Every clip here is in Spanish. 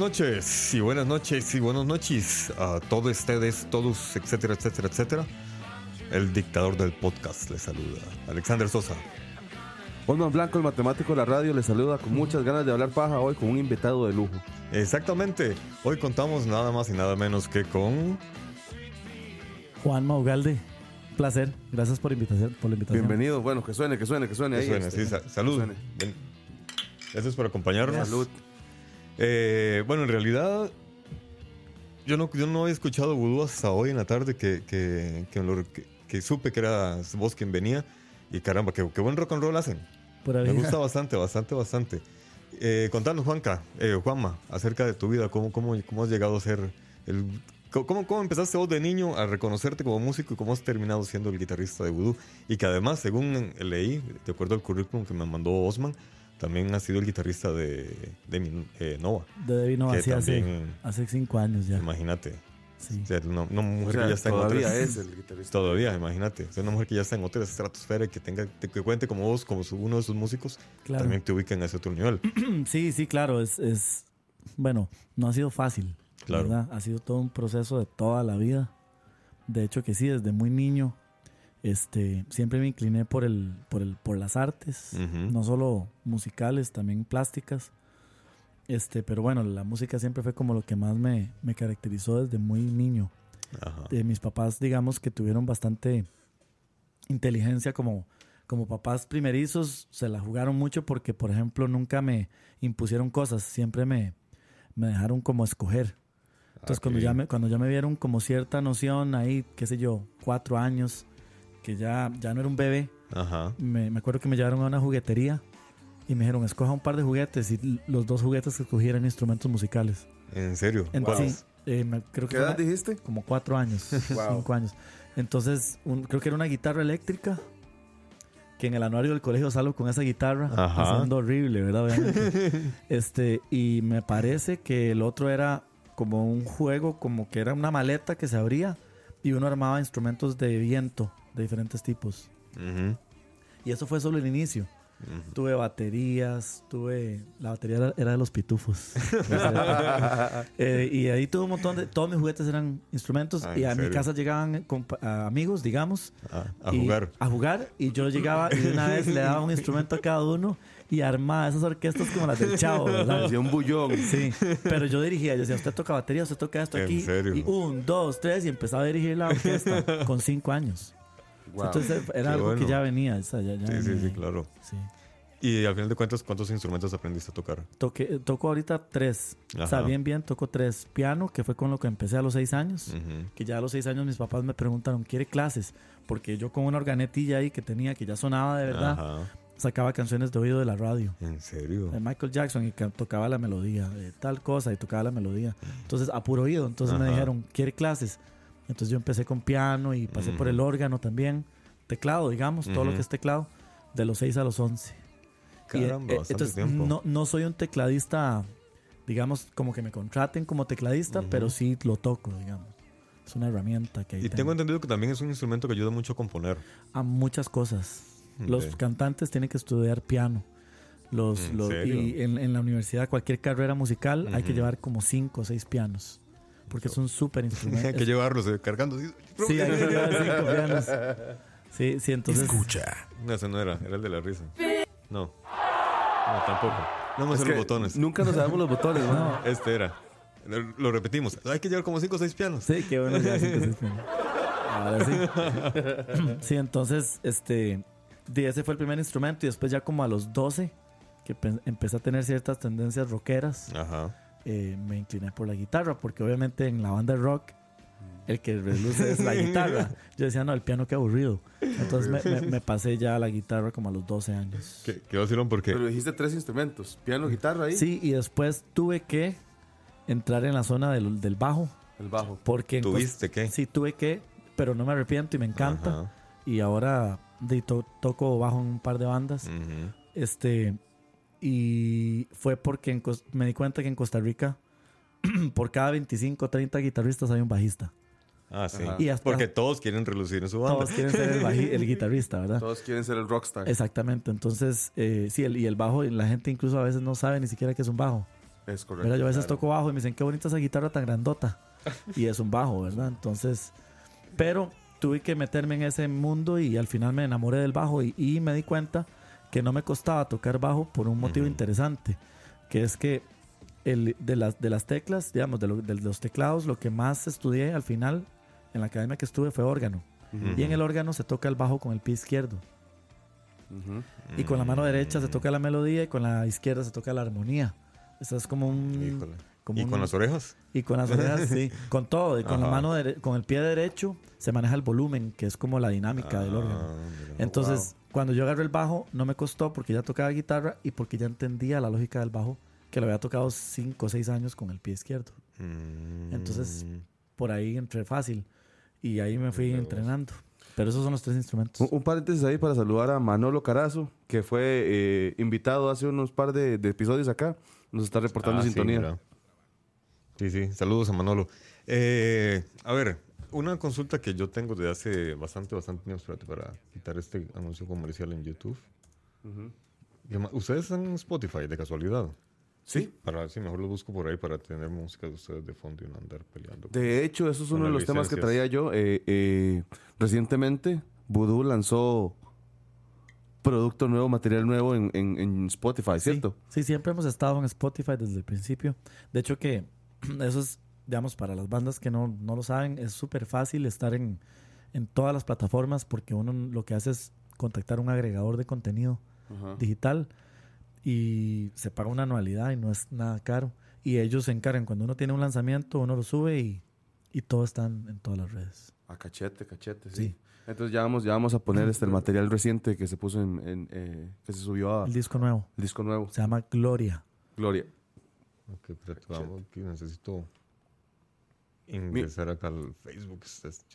Noches y buenas noches y buenas noches a todos ustedes, todos, etcétera, etcétera, etcétera. El dictador del podcast les saluda, Alexander Sosa. Osman Blanco, el matemático de la radio, le saluda con muchas ganas de hablar paja hoy con un invitado de lujo. Exactamente, hoy contamos nada más y nada menos que con... Juan Maugalde, placer. Gracias por, invitación, por la invitación. Bienvenido, bueno, que suene, que suene, que suene ahí. Suena, este, sí, sa- salud. suene. Gracias por acompañarnos. Salud. Eh, bueno, en realidad, yo no, yo no he escuchado Vudú hasta hoy en la tarde que, que, que, lo- que- supe que eras vos quien venía. Y caramba, qué, qué buen rock and roll hacen. Por ahí. Me gusta bastante, bastante, bastante. Eh, contanos, Juanca, eh, Juanma, acerca de tu vida, cómo, cómo, cómo has llegado a ser el... ¿Cómo, ¿Cómo empezaste vos de niño a reconocerte como músico y cómo has terminado siendo el guitarrista de Voodoo? Y que además, según leí, de acuerdo al currículum que me mandó Osman, también has sido el guitarrista de, de mi, eh, Nova. De Debbie no, que así hace, también- hace cinco años ya. Imagínate. Sí. O sea, una, una O mujer sea, que ya está en todavía otra... es el guitarrista. Todavía, imagínate. O sea, una mujer que ya está en otra estratosfera y que tenga que cuente como vos, como su- uno de sus músicos, Claro. también te ubica en ese otro nivel. Sí, sí, claro. Es, es, bueno, no ha sido fácil. Claro. ¿verdad? Ha sido todo un proceso de toda la vida. De hecho que sí, desde muy niño, este, siempre me incliné por el, por el, por las artes, Ujú. no solo musicales, también plásticas. Este, pero bueno, la música siempre fue como lo que más me, me caracterizó desde muy niño. Ajá. de mis papás, digamos que tuvieron bastante inteligencia como, como papás primerizos, se la jugaron mucho porque, por ejemplo, nunca me impusieron cosas, siempre me, me dejaron como escoger. Entonces, Ah, cuando, ya me, cuando ya me vieron como cierta noción ahí, qué sé yo, cuatro años, que ya, ya no era un bebé, Ajá. me, me acuerdo que me llevaron a una juguetería y me dijeron, escoja un par de juguetes y los dos juguetes que escogí eran instrumentos musicales. ¿En serio? Entonces, ¿Cuáles? eh, me- creo que ¿Qué edad una- dijiste? como cuatro años, Wow. cinco años. Entonces, un- creo que era una guitarra eléctrica que en el anuario del colegio salgo con esa guitarra, Ajá. haciendo horrible, ¿verdad? Obviamente. este, y me parece que el otro era como un juego, como que era una maleta que se abría y uno armaba instrumentos de viento de diferentes tipos. Ujú. Y eso fue solo el inicio. Tuve baterías, tuve... La batería era, era de los pitufos. Eh, y ahí tuve un montón de... Todos mis juguetes eran instrumentos Ah, y ¿en a mi serio? casa llegaban compa- a amigos, digamos. A, a y- jugar. A jugar. Y yo llegaba y una vez le daba un instrumento a cada uno y armaba esas orquestas como las del Chavo, ¿verdad? Hacía un bullón. Sí, pero yo dirigía, yo decía, usted toca batería, usted toca esto ¿En aquí. serio? Y un, dos, tres, y empezaba a dirigir la orquesta con cinco años. Wow. Entonces era Qué algo bueno. que ya venía. ya- ya Sí, sí, venía sí, ahí. claro. Sí. Y al final de cuentas, ¿cuántos instrumentos aprendiste a tocar? Toqué, toco ahorita tres. O sea, Ajá. bien, bien, toco tres. Piano, que fue con lo que empecé a los seis años. Ujú. Que ya a los seis años mis papás me preguntaron, ¿quiere clases? Porque yo con una organetilla ahí que tenía, que ya sonaba de verdad, Ajá. sacaba canciones de oído de la radio. ¿En serio? de Michael Jackson y tocaba la melodía, de tal cosa y tocaba la melodía. Entonces, a puro oído. Entonces me Ajá. dijeron, ¿quiere clases? Entonces yo empecé con piano y pasé por el órgano también. Teclado, digamos, todo lo que es teclado, de los 6 a los 11. Y, Caramba, eh, bastante entonces, tiempo. No, no soy un tecladista, digamos, como que me contraten como tecladista, pero sí lo toco, digamos. Es una herramienta que ahí Y tengo tengo. entendido que también es un instrumento que ayuda mucho a componer. a muchas cosas. Los cantantes tienen que estudiar piano. Los, ¿En los- y en, en la universidad, cualquier carrera musical, hay que llevar como cinco o seis pianos. Porque es un súper instrumento. Hay que llevarlos eh, cargando. así. Sí, hay que llevar cinco pianos. Sí, sí, entonces. Escucha. No, ese no era, era el de la risa. No. No, tampoco. No me sé los botones. Nunca nos sabemos los botones, ¿no? Este era. Lo, repetimos. Hay que llevar como 5 o 6 pianos. Sí, qué bueno ya cinco o seis pianos. Ahora sí. Sí, entonces, este. ese fue el primer instrumento y después ya como a los 12, que pe- empecé a tener ciertas tendencias rockeras. Ajá. Eh, me incliné por la guitarra, porque obviamente en la banda de rock el que reluce es la guitarra. Yo decía, no, el piano qué aburrido. Entonces me, me- me pasé ya a la guitarra como a los 12 años. ¿Qué, qué vacilón? Porque Pero dijiste tres instrumentos: piano, guitarra ahí. Sí, y después tuve que entrar en la zona del, del bajo, El bajo. porque... ¿Tuviste qué? Sí, tuve que, pero no me arrepiento y me encanta. Ajá. Y ahora de, to- toco bajo en un par de bandas. Este, y fue porque en me di cuenta que en Costa Rica, por cada 25 o 30 guitarristas hay un bajista. Ah, sí. Y hasta- Porque todos quieren relucir en su banda. Todos quieren ser el, el guitarrista, ¿verdad? Todos quieren ser el rockstar. Exactamente. Entonces, eh, sí, el- y el bajo, la gente incluso a veces no sabe ni siquiera que es un bajo. Es correcto. ¿verdad? Yo a veces claro. toco bajo y me dicen, qué bonita esa guitarra tan grandota. Y es un bajo, ¿verdad? Entonces, pero tuve que meterme en ese mundo y al final me enamoré del bajo y, y me di cuenta que no me costaba tocar bajo por un motivo interesante, que es que el, de, las, de las teclas, digamos, de, lo- de los teclados, lo que más estudié al final en la academia que estuve fue órgano. Y en el órgano se toca el bajo con el pie izquierdo. Y con la mano derecha Mm. se toca la melodía y con la izquierda se toca la armonía. Eso es como un... Híjole. como ¿Y un- con las orejas? y con las orejas, sí. Con todo. Y con la mano con el pie derecho se maneja el volumen, que es como la dinámica del Ah, órgano. mira. Entonces, cuando yo agarré el bajo, no me costó porque ya tocaba guitarra y porque ya entendía la lógica del bajo, que lo había tocado 5 o 6 años con el pie izquierdo. Mm. Entonces, Por ahí entré fácil. Y ahí me fui entrenando. Pero esos son los tres instrumentos. Un, un paréntesis ahí para saludar a Manolo Carazo, que fue eh, invitado hace unos par de, de episodios acá. Nos está reportando Ah, sintonía. Sí, sí, saludos a Manolo. Eh, a ver, una consulta que yo tengo desde hace bastante, bastante tiempo, espérate, para quitar este anuncio comercial en YouTube. ¿Ustedes están en Spotify de casualidad? sí. Para, sí, mejor lo busco por ahí para tener música de ustedes de fondo y no andar peleando. De hecho, eso es uno de los temas que traía yo. Eh, eh, recientemente, Voodoo lanzó producto nuevo, material nuevo en, en- en Spotify, ¿cierto? Sí, siempre hemos estado en Spotify desde el principio. De hecho que eso es, digamos, para las bandas que no, no lo saben, es súper fácil estar en, en todas las plataformas porque uno lo que hace es contactar un agregador de contenido Ajá. digital y se paga una anualidad y no es nada caro. Y ellos se encargan, cuando uno tiene un lanzamiento, uno lo sube y, y todo está en, todas las redes. A cachete, cachete, sí. Sí. Entonces ya vamos, ya vamos a poner este, el material reciente que se puso en, en, eh, que se subió al El disco nuevo disco nuevo. se llama Gloria. Gloria. Ok, vamos, que necesito ingresar acá al Facebook.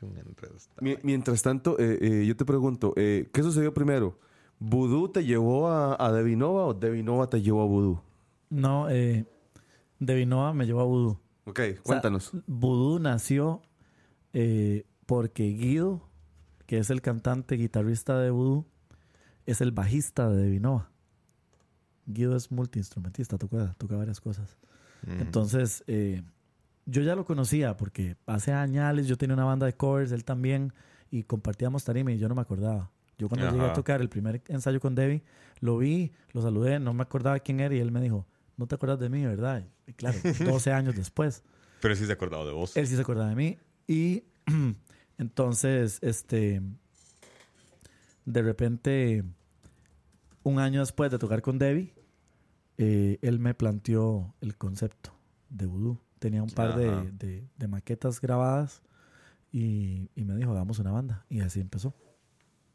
Un enredo. mientras tanto, eh, eh, yo te pregunto, eh, ¿qué sucedió primero? ¿Voodoo te llevó a, a Devinova o Devinova te llevó a Voodoo? No, eh, Devinoa me llevó a Voodoo. Ok, O sea, cuéntanos. Voodoo nació eh, porque Guido, que es el cantante guitarrista de Voodoo, es el bajista de Devinoa. Guido es multiinstrumentista, toca, toca varias cosas. Entonces, eh, yo ya lo conocía porque hace años yo tenía una banda de covers, él también, y compartíamos tarima y yo no me acordaba. Yo cuando llegué a tocar el primer ensayo con Debbie, lo vi, lo saludé, no me acordaba quién era y él me dijo, no te acuerdas de mí, ¿verdad? Y claro, 12 años después. Pero sí se ha acordado de vos. Él sí se acordaba de mí. Y entonces, este, de repente, un año después de tocar con Debbie, eh, él me planteó el concepto de Voodoo. Tenía un par de, de- de maquetas grabadas y, y me dijo, hagamos una banda. Y así empezó.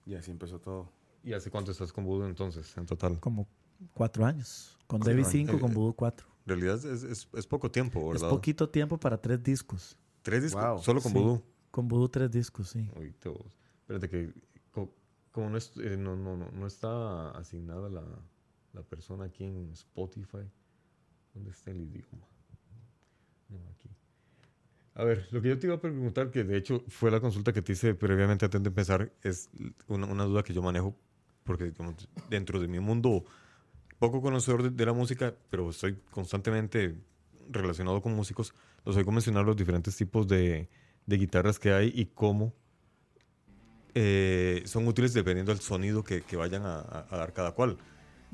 Y así empezó todo. ¿Y hace cuánto estás con Voodoo entonces, en total? Como cuatro años. Con Debbie años. cinco, Eh, con Voodoo cuatro. En realidad es, es- es poco tiempo, Es ¿verdad? poquito tiempo para tres discos. Tres discos, Wow. solo con Sí. Voodoo. Con Voodoo tres discos, sí. Uy. Espérate que co- como no, es- eh, no, no, no, no está asignada la, la persona aquí en Spotify. ¿Dónde está el idioma? A ver, lo que yo te iba a preguntar, que de hecho fue la consulta que te hice previamente antes de empezar, es una, duda que yo manejo, porque digamos, dentro de mi mundo, poco conocedor de, la música, pero estoy constantemente relacionado con músicos, los oigo mencionar los diferentes tipos de, guitarras que hay y cómo eh, son útiles dependiendo del sonido que, vayan a dar cada cual.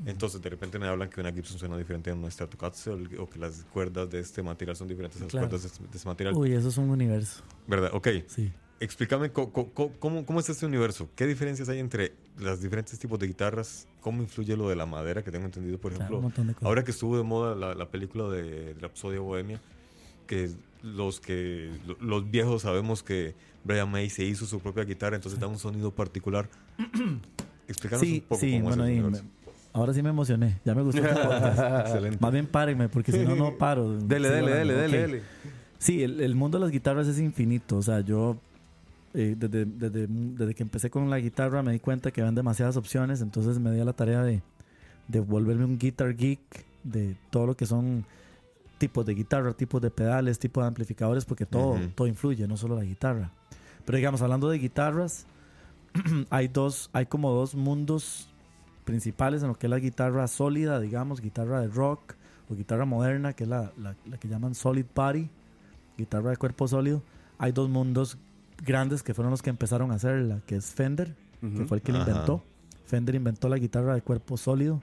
Entonces, de repente me hablan que una Gibson suena diferente a una Stratocaster o que las cuerdas de este material son diferentes a las Claro. cuerdas de este, de este material. Uy, eso es un universo. ¿Verdad? Ok. Sí. Explícame cómo, cómo es este universo. ¿Qué diferencias hay entre los diferentes tipos de guitarras? ¿Cómo influye lo de la madera que tengo entendido? Por Claro, ejemplo, un montón de cosas. ahora que estuvo de moda la, la película de Rapsodia Bohemia, que los que lo- los viejos sabemos que Brian May se hizo su propia guitarra, entonces da un sonido particular. Explícanos Sí, un poco sí, cómo bueno, es el universo. Ahora sí me emocioné. Ya me gustó este. Excelente. Más bien párenme, porque si no, no paro. Dele, dele, dele, dele, Ok. dele. Sí, el, el mundo de las guitarras es infinito. O sea, yo eh, desde, desde, desde que empecé con la guitarra me di cuenta que habían demasiadas opciones. Entonces me di a la tarea de, de volverme un guitar geek de todo lo que son tipos de guitarra, tipos de pedales, tipos de amplificadores, porque todo, todo influye, no solo la guitarra. Pero digamos, hablando de guitarras, hay dos, hay como dos mundos principales en lo que es la guitarra sólida, digamos, guitarra de rock o guitarra moderna, que es la, la- la que llaman solid body, guitarra de cuerpo sólido. Hay dos mundos grandes que fueron los que empezaron a hacerla, que es Fender, que fue el que la inventó. Fender inventó la guitarra de cuerpo sólido.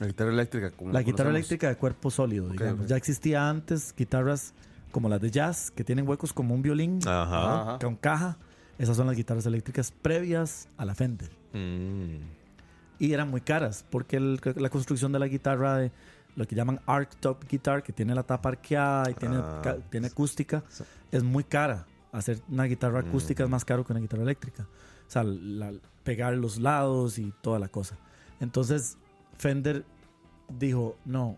La guitarra eléctrica. como La guitarra eléctrica de cuerpo sólido, digamos. Ya existía antes guitarras como las de jazz, que tienen huecos como un violín, Ajá. Ajá. con caja. Esas son las guitarras eléctricas previas a la Fender. Mm. Y eran muy caras, porque el- la construcción de la guitarra de lo que llaman arc top guitar, que tiene la tapa arqueada y tiene, Ah. ca- tiene acústica, es muy cara. Hacer una guitarra acústica es más caro que una guitarra eléctrica. O sea, la- pegar los lados y toda la cosa. Entonces, Fender dijo, no,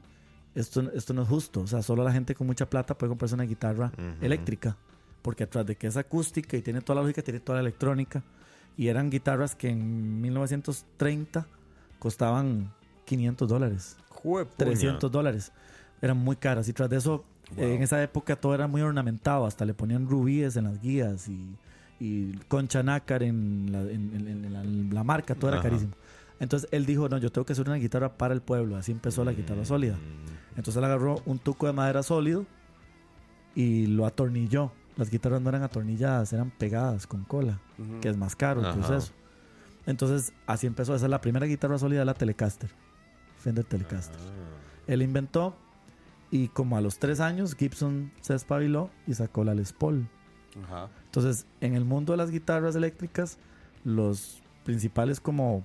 esto, esto no es justo. O sea, solo la gente con mucha plata puede comprarse una guitarra eléctrica. Porque atrás de que es acústica y tiene toda la lógica, tiene toda la electrónica. Y eran guitarras que en 1930 costaban 500 dólares, Juepuña. 300 dólares. Eran muy caras. Y tras de eso, eh, en esa época todo era muy ornamentado. Hasta le ponían rubíes en las guías y, y concha nácar en la, en- en- en la- en la marca. Todo era carísimo. Entonces él dijo, no, yo tengo que hacer una guitarra para el pueblo. Así empezó la guitarra sólida. Entonces él agarró un tuco de madera sólido y lo atornilló. Las guitarras no eran atornilladas, eran pegadas con cola, que es más caro el Ajá. proceso. Entonces así empezó. Esa es la primera guitarra sólida, la Telecaster. Fender Telecaster. Ah. Él inventó y como a los tres años Gibson se espabiló y sacó la Les Paul. Ajá. Entonces, en el mundo de las guitarras eléctricas, los principales como,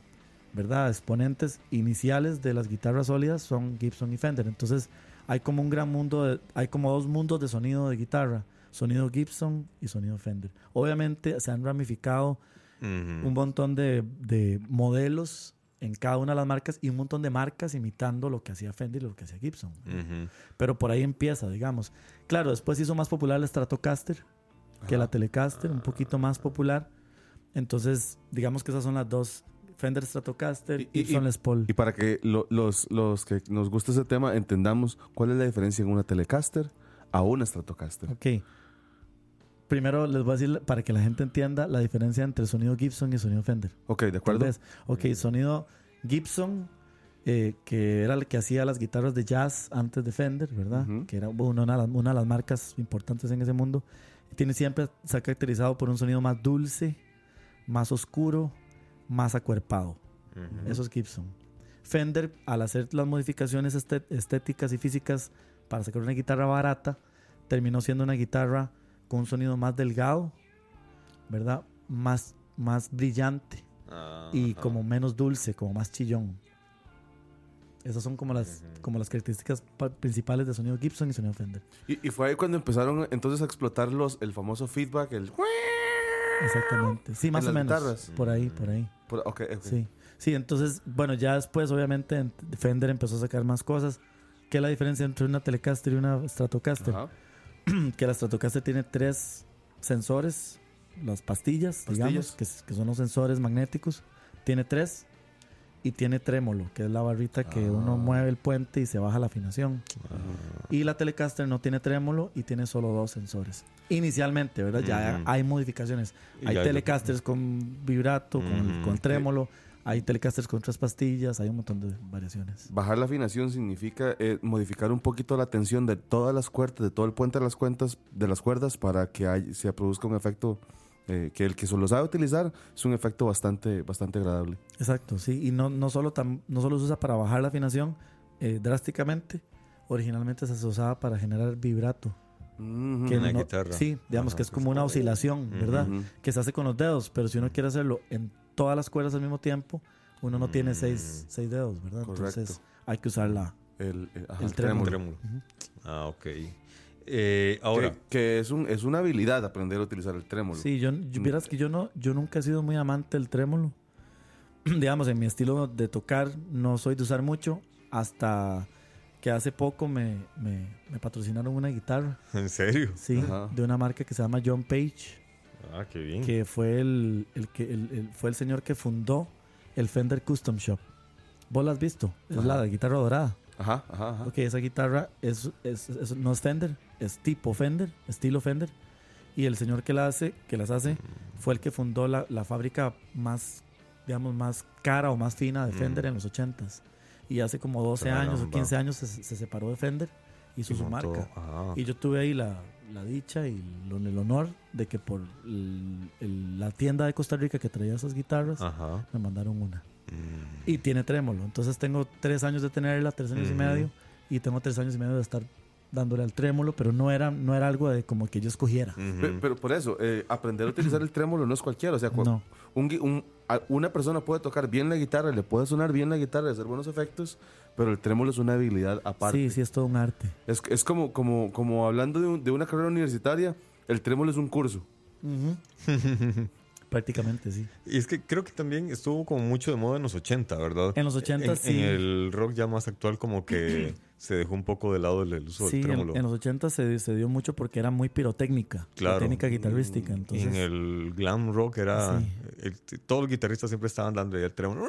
¿verdad? Exponentes iniciales de las guitarras sólidas son Gibson y Fender. Entonces, hay como un gran mundo, de- hay como dos mundos de sonido de guitarra. Sonido Gibson y sonido Fender. Obviamente se han ramificado un montón de, de modelos en cada una de las marcas y un montón de marcas imitando lo que hacía Fender y lo que hacía Gibson. Pero por ahí empieza, digamos. Claro, después hizo más popular la Stratocaster que la Telecaster, un poquito más popular. Entonces, digamos que esas son las dos Fender Stratocaster, Y- Gibson y- Les Paul. Y para que lo- los, los que nos gusta ese tema entendamos cuál es la diferencia en una Telecaster a una Stratocaster. Ok. Primero les voy a decir para que la gente entienda la diferencia entre sonido Gibson y sonido Fender. Ok, ¿de acuerdo? vez. Ok, sonido Gibson, eh, que era el que hacía las guitarras de jazz antes de Fender, ¿verdad? Ujú. Que era una, de las- una de las marcas importantes en ese mundo. Tiene siempre, se ha caracterizado por un sonido más dulce, más oscuro, más acuerpado. Eso es Gibson. Fender, al hacer las modificaciones estéticas y físicas para sacar una guitarra barata, terminó siendo una guitarra con un sonido más delgado, ¿verdad? Más, más brillante y Ajá. como menos dulce, como más chillón. Esas son como las, como las características pa- principales de sonido Gibson y sonido Fender. Y, y fue ahí cuando empezaron entonces a explotar los, el famoso feedback, el... Exactamente. Sí, más o menos. guitarras. Por ahí, por ahí. por- ok, ok. Sí. Sí, entonces, bueno, ya después, obviamente, en- Fender empezó a sacar más cosas. ¿Qué es la diferencia entre una Telecaster y una Stratocaster? Ajá. que la Stratocaster tiene tres sensores, las pastillas, digamos, Pastillas. que, s- que son los sensores magnéticos. Tiene tres y tiene trémolo, que es la barrita que Ah. uno mueve el puente y se baja la afinación. Y la Telecaster no tiene trémolo y tiene solo dos sensores. Inicialmente, ¿verdad? Ya Ujú. hay modificaciones. Hay ya- Telecasters con vibrato, con, Ujú. con trémolo. Hay Telecasters con tres pastillas. Hay un montón de variaciones. Bajar la afinación significa eh, modificar un poquito la tensión de todas las cuerdas, de todo el puente de las cuentas, de las cuerdas, para que hay- se produzca un efecto eh, que el que solo sabe utilizar es un efecto bastante, bastante agradable. Exacto, sí. Y no, no, solo tam- no solo se usa para bajar la afinación eh, drásticamente. Originalmente se usaba para generar vibrato. Que En la no- guitarra. Sí, digamos Ajá, que es que como una oscilación, ¿verdad? Ujú. Que se hace con los dedos, pero si uno quiere hacerlo en todas las cuerdas al mismo tiempo, uno no tiene seis, seis dedos, ¿verdad? Mm. Correcto. Entonces hay que usar la... El, el- ajá, El el trémolo. trémolo. Trémolo. Ah, ok. Eh, ahora, que, que es, un, es una habilidad aprender a utilizar el trémolo. Sí, yo, yo- vieras que yo no, yo nunca he sido muy amante del trémolo. digamos, en mi estilo de tocar no soy de usar mucho hasta que hace poco me, me, me patrocinaron una guitarra, ¿en serio? sí, Ajá. de una marca que se llama John Page. Ah, qué bien. que fue el, el que el- el- fue el señor que fundó el Fender Custom Shop. ¿Vos la has visto? Es la de guitarra dorada. Ajá, ajá, ajá. Ok, esa guitarra es, es- es- no es Fender, es tipo Fender, estilo Fender. Y el señor que la hace, que las hace, fue el que fundó la, la fábrica más, digamos, más cara o más fina de Fender en los 80s. Y hace como 12 años o Caramba. 15 años se, se separó de Fender, hizo Y su montó- marca. ah. Y yo tuve ahí la, la dicha y el honor de que por el- el- la tienda de Costa Rica que traía esas guitarras, Ajá. me mandaron una. Mm. Y tiene trémolo. Entonces tengo tres años de tenerla, tres años y medio. Y tengo tres años y medio de estar dándole al trémolo, pero no era, no era algo de como que yo escogiera. Pero, por eso, eh, aprender a utilizar el trémolo no es cualquiera. O sea, No. un un- una persona puede tocar bien la guitarra, le puede sonar bien la guitarra, hacer buenos efectos, pero el trémolo es una habilidad aparte. Sí, sí, es todo un arte. Es, es como, como, como hablando de, un- de una carrera universitaria, el trémolo es un curso. Prácticamente, sí. Y es que creo que también estuvo como mucho de moda en los 80, ¿verdad? En los 80 En- sí. En el rock ya más actual como que se dejó un poco de lado el, el uso Sí, del en, trémolo. en los 80 se, se dio mucho porque era muy pirotécnica. Claro. Técnica guitarrística. Y Entonces, en el glam rock era... Sí. el- todos los guitarristas siempre estaban dando el trémolo.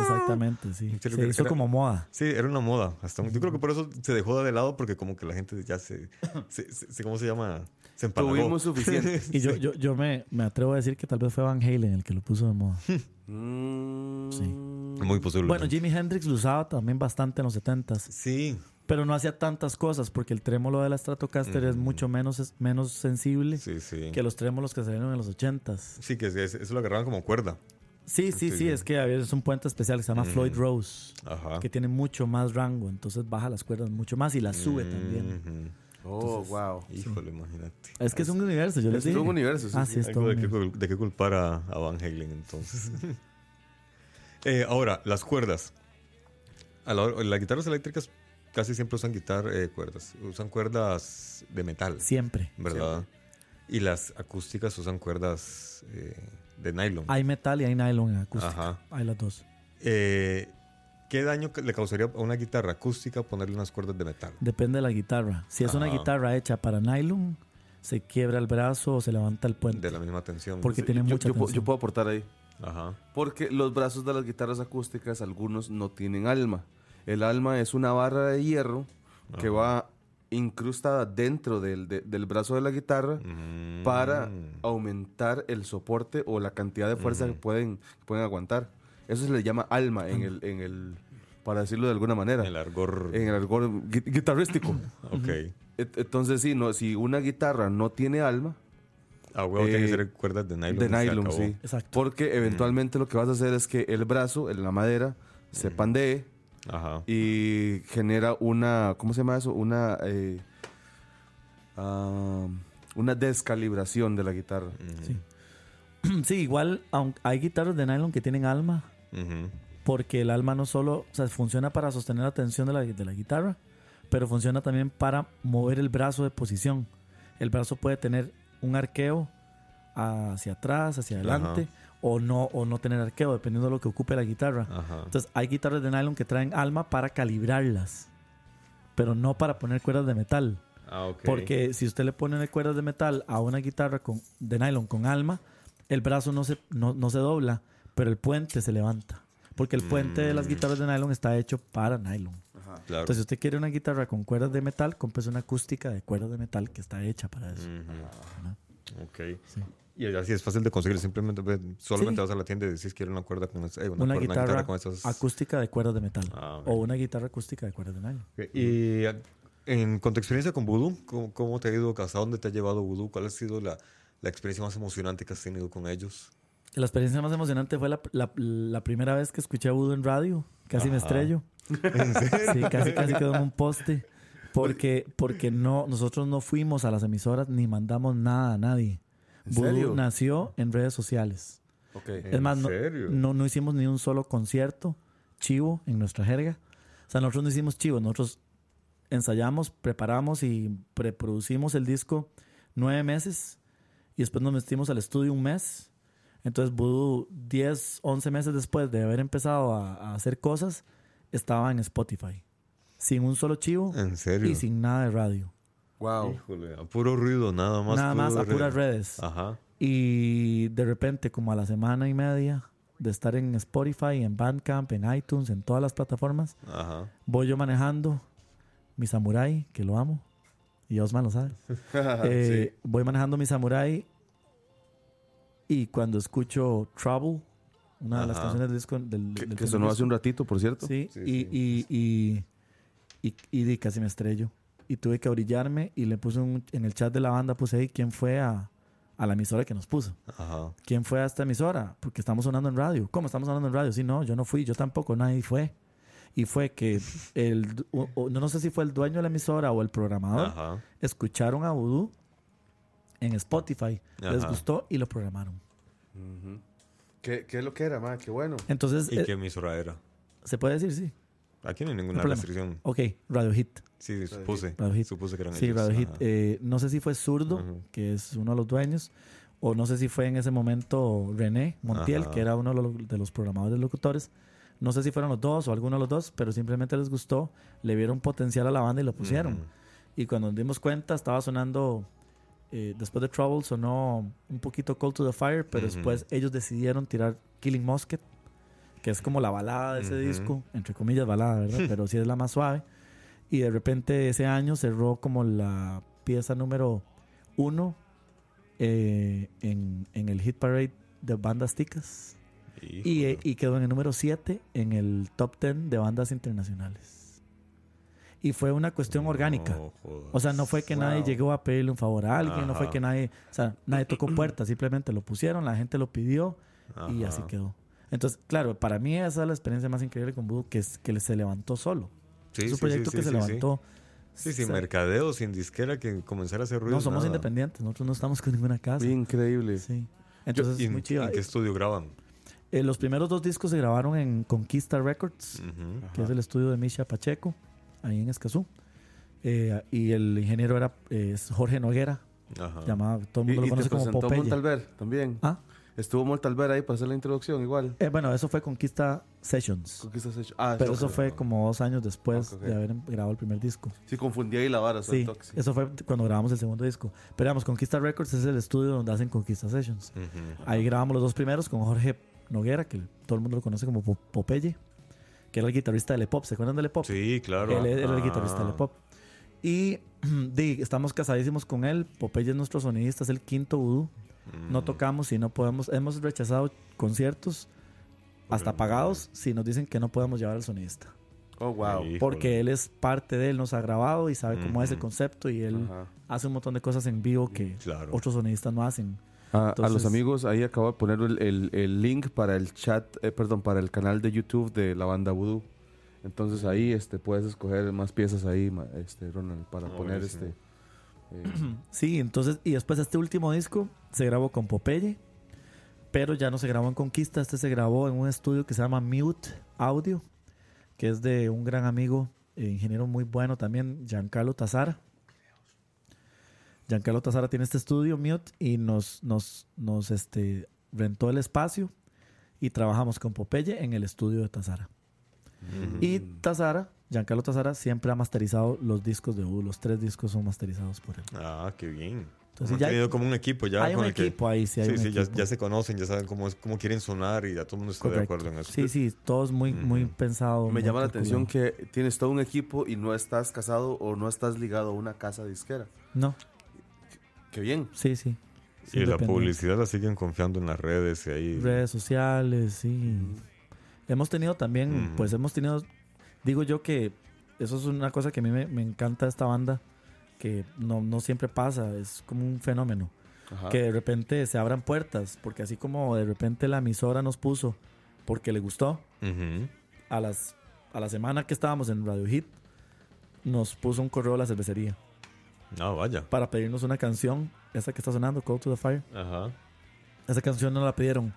Exactamente, sí. Se que hizo era- como moda. Sí, era una moda. Hasta, un- yo creo que por eso se dejó de lado porque como que la gente ya se... se- se- ¿Cómo se llama? Se empalagó. Tuvimos suficiente. Y yo, yo, yo me, me atrevo a decir que tal vez fue Van Halen el que lo puso de moda. Mm, Sí. Muy posible. Bueno, Jimi Hendrix lo usaba también bastante en los 70s, Sí. pero no hacía tantas cosas porque el trémolo de la Stratocaster es mucho menos, es menos sensible Sí, sí. que los trémolos que salieron en los 80s. Sí, que es- es- eso lo agarraban como cuerda. Sí, sí, Sí, sí, sí. es que a veces es un puente especial que se llama Floyd Rose, Ajá. que tiene mucho más rango, entonces baja las cuerdas mucho más y las sube también. Oh, wow. Híjole, imagínate. Es que es un universo, yo les Es dije. todo un universo, sí, Ah, sí. sí, es todo de, qué, de qué culpar a, a Van Halen entonces. Eh, ahora, las cuerdas. A la las guitarras eléctricas casi siempre usan guitar, eh, cuerdas. Usan cuerdas de metal, Siempre. ¿verdad? Y las acústicas usan cuerdas eh, de nylon. Hay metal y hay nylon en acústica. Ajá. Hay las dos. Eh, ¿Qué daño le causaría a una guitarra acústica ponerle unas cuerdas de metal? Depende de la guitarra. Si es una guitarra hecha para nylon, se quiebra el brazo o se levanta el puente. De la misma tensión. Porque tiene Yo, mucha yo tensión. yo puedo aportar ahí. Ajá. Porque los brazos de las guitarras acústicas, algunos no tienen alma. El alma es una barra de hierro que va incrustada dentro del, de- del brazo de la guitarra Mm. para aumentar el soporte o la cantidad de fuerza que, pueden, que pueden aguantar. Eso se le llama alma en el, en el para decirlo de alguna manera, El argor. en el argot gui- guitarrístico. Ok. Et- Entonces, sí, no, si una guitarra no tiene alma, Ah, huevo, tiene que Eh, ser cuerdas de nylon. de se nylon, sí. Exacto. Porque eventualmente lo que vas a hacer es que el brazo, en la madera, se pandee Ajá. y genera una, ¿cómo se llama eso? Una, eh, una descalibración de la guitarra. Sí. Sí, igual aunque hay guitarras de nylon que tienen alma, Ujú. porque el alma no solo, o sea, funciona para sostener la tensión de la, de la guitarra, pero funciona también para mover el brazo de posición. El brazo puede tener un arqueo hacia atrás, hacia adelante, o no, o no tener arqueo, dependiendo de lo que ocupe la guitarra. Ajá. Entonces, hay guitarras de nylon que traen alma para calibrarlas, pero no para poner cuerdas de metal. Ah, ok. Porque si usted le pone cuerdas de metal a una guitarra con, de nylon con alma, el brazo no se, no, no se dobla, pero el puente se levanta. Porque el puente de las guitarras de nylon está hecho para nylon. Claro. Entonces, si usted quiere una guitarra con cuerdas de metal, compre una acústica de cuerdas de metal que está hecha para eso. Ujú. Ok. Sí. Y así es fácil de conseguir. Simplemente solamente Sí. vas a la tienda y decís quiero una cuerda con eh, una, Una, cuerda- guitarra, con esas. acústica de cuerdas de metal. Ah. O una guitarra acústica de cuerdas de. Ok, Y en, con tu experiencia con Voodoo, ¿cómo, cómo te ha ido? ¿Hasta dónde te ha llevado Voodoo? ¿Cuál ha sido la, la experiencia más emocionante que has tenido con ellos? La experiencia más emocionante fue la, la- la primera vez que escuché a Voodoo en radio. Casi me estrello. ¿En serio? Sí, casi, casi quedó en un poste. Porque, porque no, nosotros no fuimos a las emisoras ni mandamos nada a nadie. ¿En serio? nació en redes sociales. Ok. Es más, no, no, no hicimos ni un solo concierto chivo en nuestra jerga. O sea, nosotros no hicimos chivo, nosotros ensayamos, preparamos y preproducimos el disco nueve meses y después nos metimos al estudio un mes. Entonces, Voodoo, 10, 11 meses después de haber empezado a, a hacer cosas, estaba en Spotify. Sin un solo chivo ¿En serio? y sin nada de radio. Wow. Híjole, a puro ruido, nada más. nada más a puras red. redes. Ajá. Y de repente, como a la semana y media de estar en Spotify, en Bandcamp, en iTunes, en todas las plataformas, Ajá. voy yo manejando mi Samurai, que lo amo, y Osman lo sabe. Eh, Voy manejando mi Samurai y cuando escucho Trouble, una de las Ajá. canciones del disco, del, del Que, que sonó hace un ratito, por cierto. Sí, Sí, y, sí. Y, y, y, y di, casi me estrello. Y tuve que orillarme y le puse un- en el chat de la banda, puse ahí quién fue a, a la emisora que nos puso. Ajá. ¿Quién fue a esta emisora? Porque estamos sonando en radio. ¿Cómo estamos sonando en radio? Sí, no, yo no fui, yo tampoco, nadie fue. Y fue que el, o- o- no sé si fue el dueño de la emisora o el programador, Ajá. escucharon a Voodoo en Spotify, les gustó y lo programaron. ¿Qué, ¿Qué es lo que era, ma? Qué bueno. Entonces, ¿Y eh, qué emisora era? ¿se puede decir? Sí. Aquí no hay No ninguna problema. restricción. Ok, Radio Hit. Sí, supuse. Radio Hit. Supuse que eran Sí, ellos. Radio Hit. Eh, no sé si fue Zurdo, que es uno de los dueños, o no sé si fue en ese momento René Montiel, Ajá. que era uno de los, de los programadores locutores. No sé si fueron los dos o alguno de los dos, pero simplemente les gustó, le vieron potencial a la banda y lo pusieron. Y cuando nos dimos cuenta, estaba sonando, eh, después de Trouble, sonó un poquito Cold to the Fire, pero después ellos decidieron tirar Killing Musket, que es como la balada de ese Ujú. disco, entre comillas balada, ¿verdad? pero sí es la más suave. Y de repente ese año cerró como la pieza número uno eh, en, en el hit parade de bandas ticas. Y, y quedó en el número 7 en el top 10 de bandas internacionales. Y fue una cuestión orgánica. O sea, no fue que nadie llegó a pedirle un favor a alguien, no fue Ajá. que nadie, o sea, nadie tocó puertas, simplemente lo pusieron, la gente lo pidió y Ajá. así quedó. Entonces, claro, para mí esa es la experiencia más increíble con Voodoo, que es que se levantó solo. Sí, es un sí, proyecto sí, que sí, se levantó. Sí, sin mercadeo, sin disquera, que comenzara a hacer ruido. No, somos nada. independientes, nosotros no estamos con ninguna casa. Increíble. Sí. Yo- Entonces, ¿y es en- muy chido. ¿En qué estudio graban? Eh, los primeros dos discos se grabaron en Conquista Records, que es el estudio de Misha Pacheco, ahí en Escazú. Eh, y el ingeniero era eh, es Jorge Noguera, Ajá. llamado, todo el Y, mundo lo y te conoce como presentó Popeye. Montalver también. Ah, Estuvo Montalver ahí para hacer la introducción, igual. eh, bueno, eso fue Conquista Sessions. Conquistas hecho. Ah, Pero eso fue como dos años después Ok, ok. de haber grabado el primer disco. Sí, confundí ahí la vara. Sí, eso fue cuando grabamos el segundo disco. Pero digamos, Conquista Records es el estudio donde hacen Conquista Sessions. Ujú. Ahí grabamos los dos primeros con Jorge Noguera, que todo el mundo lo conoce como Po- Popeye, que era el guitarrista de Le Pop. ¿Se acuerdan de Le Pop? Sí, claro. Él era el Ah. guitarrista de Pop. Y estamos casadísimos con él. Popeye es nuestro sonidista, es el quinto vudú. Mm. No tocamos y no podemos. Hemos rechazado conciertos hasta pagados si nos dicen que no podemos llevar al sonidista. Oh, wow. Híjole. Porque él es parte de él, nos ha grabado y sabe cómo es el concepto y él Ajá. hace un montón de cosas en vivo que Claro. otros sonidistas no hacen. A, los amigos, ahí acabo de poner el, el- el link para el chat, eh, perdón, para el canal de YouTube de la banda Voodoo. Entonces ahí este, puedes escoger más piezas ahí, este, Ronald, para Ah, poner buenísimo. este. Sí, entonces, y después este último disco se grabó con Popeye, pero ya no se grabó en Conquista, este se grabó en un estudio que se llama Mute Audio, que es de un gran amigo, eh, ingeniero muy bueno también, Giancarlo Tazara. Giancarlo Tazara tiene este estudio Mute y nos, nos, nos este, rentó el espacio y trabajamos con Popeye en el estudio de Tazara. Y Tazara, Giancarlo Tazara, siempre ha masterizado los discos de U. Los tres discos son masterizados por él. Ah, qué bien. Entonces Han ya- tenido como un equipo ya. hay con un el que- equipo ahí, sí, hay sí, un sí, ya, equipo. ya se conocen, ya saben cómo, es, cómo quieren sonar y ya todo el mundo está de acuerdo en eso. Sí, sí, todo es muy, muy pensado. me muy llama la atención que tienes todo un equipo y no estás casado o no estás ligado a una casa disquera. No, Qué bien. sí, sí. Y la publicidad la siguen confiando en las redes y ahí. Redes sociales, sí. Hemos tenido también, pues hemos tenido, digo yo que eso es una cosa que a mí me, me encanta esta banda, que no, no siempre pasa, es como un fenómeno. Ajá. Que de repente se abran puertas, porque así como de repente la emisora nos puso porque le gustó, a, las, a la semana que estábamos en Radio Hit, nos puso un correo a la cervecería Ah, vaya. para pedirnos una canción, esa que está sonando, Call to the Fire. Ajá. Esa canción nos la pidieron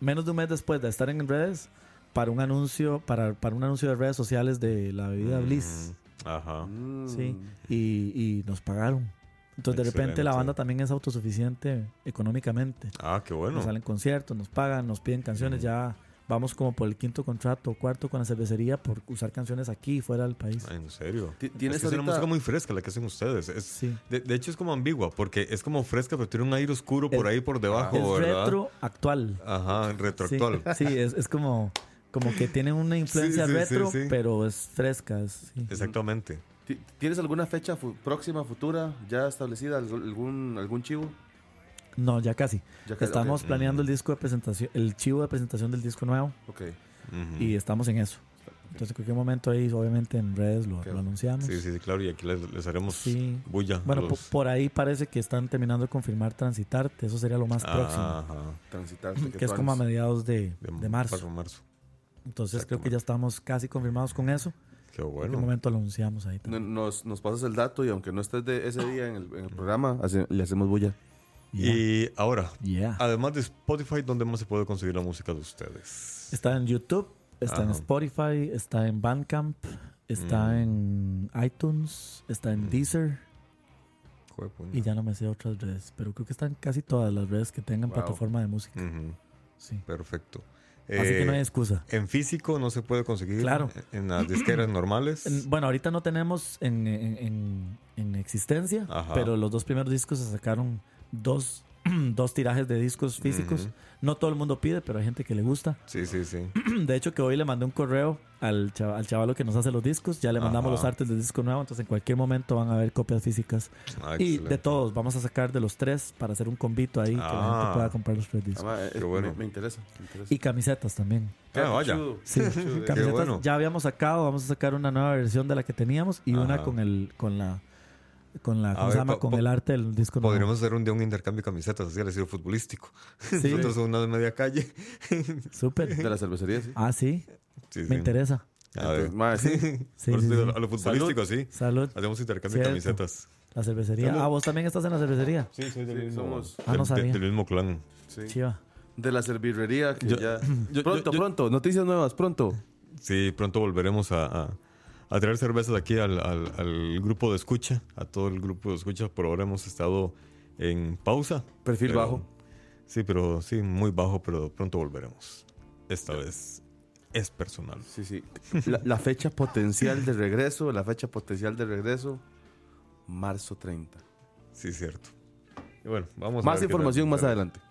menos de un mes después de estar en redes para un anuncio, para, para un anuncio de redes sociales de la bebida Bliss. Mm, Ajá. Mm. Sí. Y, y nos pagaron. Entonces de repente la banda también es autosuficiente económicamente. Ah, qué bueno. Nos salen conciertos, nos pagan, nos piden canciones. Ya vamos como por el quinto contrato o cuarto con la cervecería por usar canciones aquí y fuera del país. Ah, en serio. Ti- Es ¿Tienes que es una música muy fresca la que hacen ustedes. Es, Sí. de, de hecho, es como ambigua, porque es como fresca, pero tiene un aire oscuro por Es- ahí por debajo, es ¿verdad? retro actual. Ajá, Sí, retroactual. sí, es, es como, como que tiene una influencia sí, sí, retro, sí. pero es fresca. Exactamente. Ti- ¿Tienes alguna fecha fu- próxima, futura, ya establecida? ¿Algún, algún, chivo? No, ya casi. Ya Estamos planeando el disco de presentación, el chivo de presentación del disco nuevo Ok. Y estamos en eso. Entonces, en cualquier momento ahí, obviamente en redes lo, anunciamos. Sí, sí, sí, claro, y aquí les, les haremos Sí. bulla. Bueno, los- por ahí parece que están terminando de confirmar Transitarte. Eso sería lo más próximo. Ajá. Transitarte. Que es como a mediados de, De, de marzo. Entonces creo que ya estamos casi confirmados con eso. Qué En cualquier bueno. momento lo anunciamos ahí. También. Nos, nos pasas el dato y aunque no estés de ese día en el, en el programa, hace- le hacemos bulla. Yeah. Y ahora, Yeah. además de Spotify, ¿dónde más se puede conseguir la música de ustedes? Está en YouTube, está en Ajá. Spotify, está en Bandcamp, está Mm. en iTunes, está en Mm. Deezer puña. y ya no me sé otras redes, pero creo que están casi todas las redes que tengan Wow. plataforma de música. Ujú, Sí. Perfecto. Así que no hay Eh, excusa. En físico no se puede conseguir. Claro. En las disqueras normales. En- bueno, ahorita no tenemos en, en- en- en existencia, Ajá. pero los dos primeros discos se sacaron dos, dos tirajes de discos físicos. No todo el mundo pide, pero hay gente que le gusta. Sí, sí, sí. De hecho, que hoy le mandé un correo al, chava- al chavalo que nos hace los discos. Ya le mandamos Ajá. los artes del disco nuevo. Entonces, en cualquier momento van a haber copias físicas. Ah, y excelente. de todos, vamos a sacar de los tres para hacer un convito ahí que la Ah. gente pueda comprar los tres discos. Ah, Qué bueno. me, me interesa. me interesa. Y camisetas también. Ah, vaya. Sí, camisetas bueno. ya habíamos sacado. Vamos a sacar una nueva versión de la que teníamos y una con el con la con la A ¿cómo ver, se llama? po- con el arte del disco nuevo. Podríamos hacer un día un intercambio de camisetas, así al estilo futbolístico. Sí, Nosotros una de media calle. súper. De la cervecería, sí. Ah, sí, Sí, me sí. interesa. A. Entonces, ma, sí. Sí. A lo futbolístico, sí. Salud. Hacemos intercambio Cierto. de camisetas. La cervecería. Salud. Ah, vos también estás en la cervecería. Sí, soy del Sí, mismo. somos- Ah, no del- mismo clan. sí. Chiva. De la servirrería, que Yo- ya... yo- pronto, yo- pronto. Noticias nuevas, pronto. Sí, pronto volveremos a, a, a traer cervezas aquí al, al- al grupo de escucha, a todo el grupo de escucha. Por ahora hemos estado en pausa. Perfil pero- bajo. Sí, pero sí, muy bajo, pero pronto volveremos. Esta vez es personal. Sí, sí. La, la fecha potencial de regreso, la fecha potencial de regreso, marzo 30. Sí, cierto. Y bueno, vamos a Más ver qué tal información más adelante.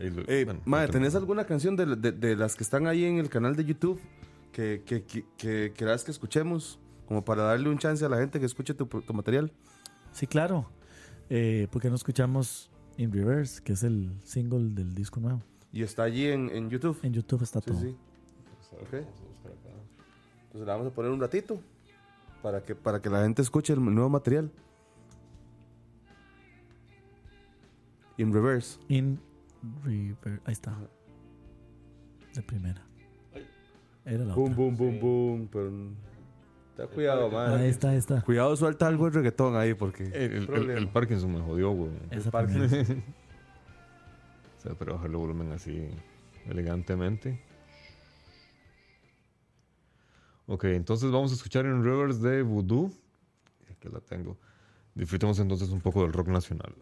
Y lo- Eh, bueno, otro- ¿tenés alguna canción de, de- de las que están ahí en el canal de YouTube que, que, que, que querás que escuchemos? Como para darle un chance a la gente que escuche tu, tu material. Sí, claro. Eh, ¿Por qué no escuchamos In Reverse, que es el single del disco nuevo? Y está allí en, en YouTube. En YouTube está Sí, todo. sí. Ok. Entonces la vamos a poner un ratito para que, para que la gente escuche el nuevo material. In reverse. In Reverse. Ahí está. De primera. Era la Boom, otra. boom, boom, boom. Pero... Cuidado, man. Ahí está, ahí está. Cuidado, suelta algo de reggaetón ahí porque. El, el- el- el Parkinson me jodió, güey. Esa Parkinson. O sea, pero bajarle volumen así elegantemente. Ok, entonces vamos a escuchar en Rivers de Voodoo. Aquí la tengo. Disfrutemos entonces un poco del rock nacional.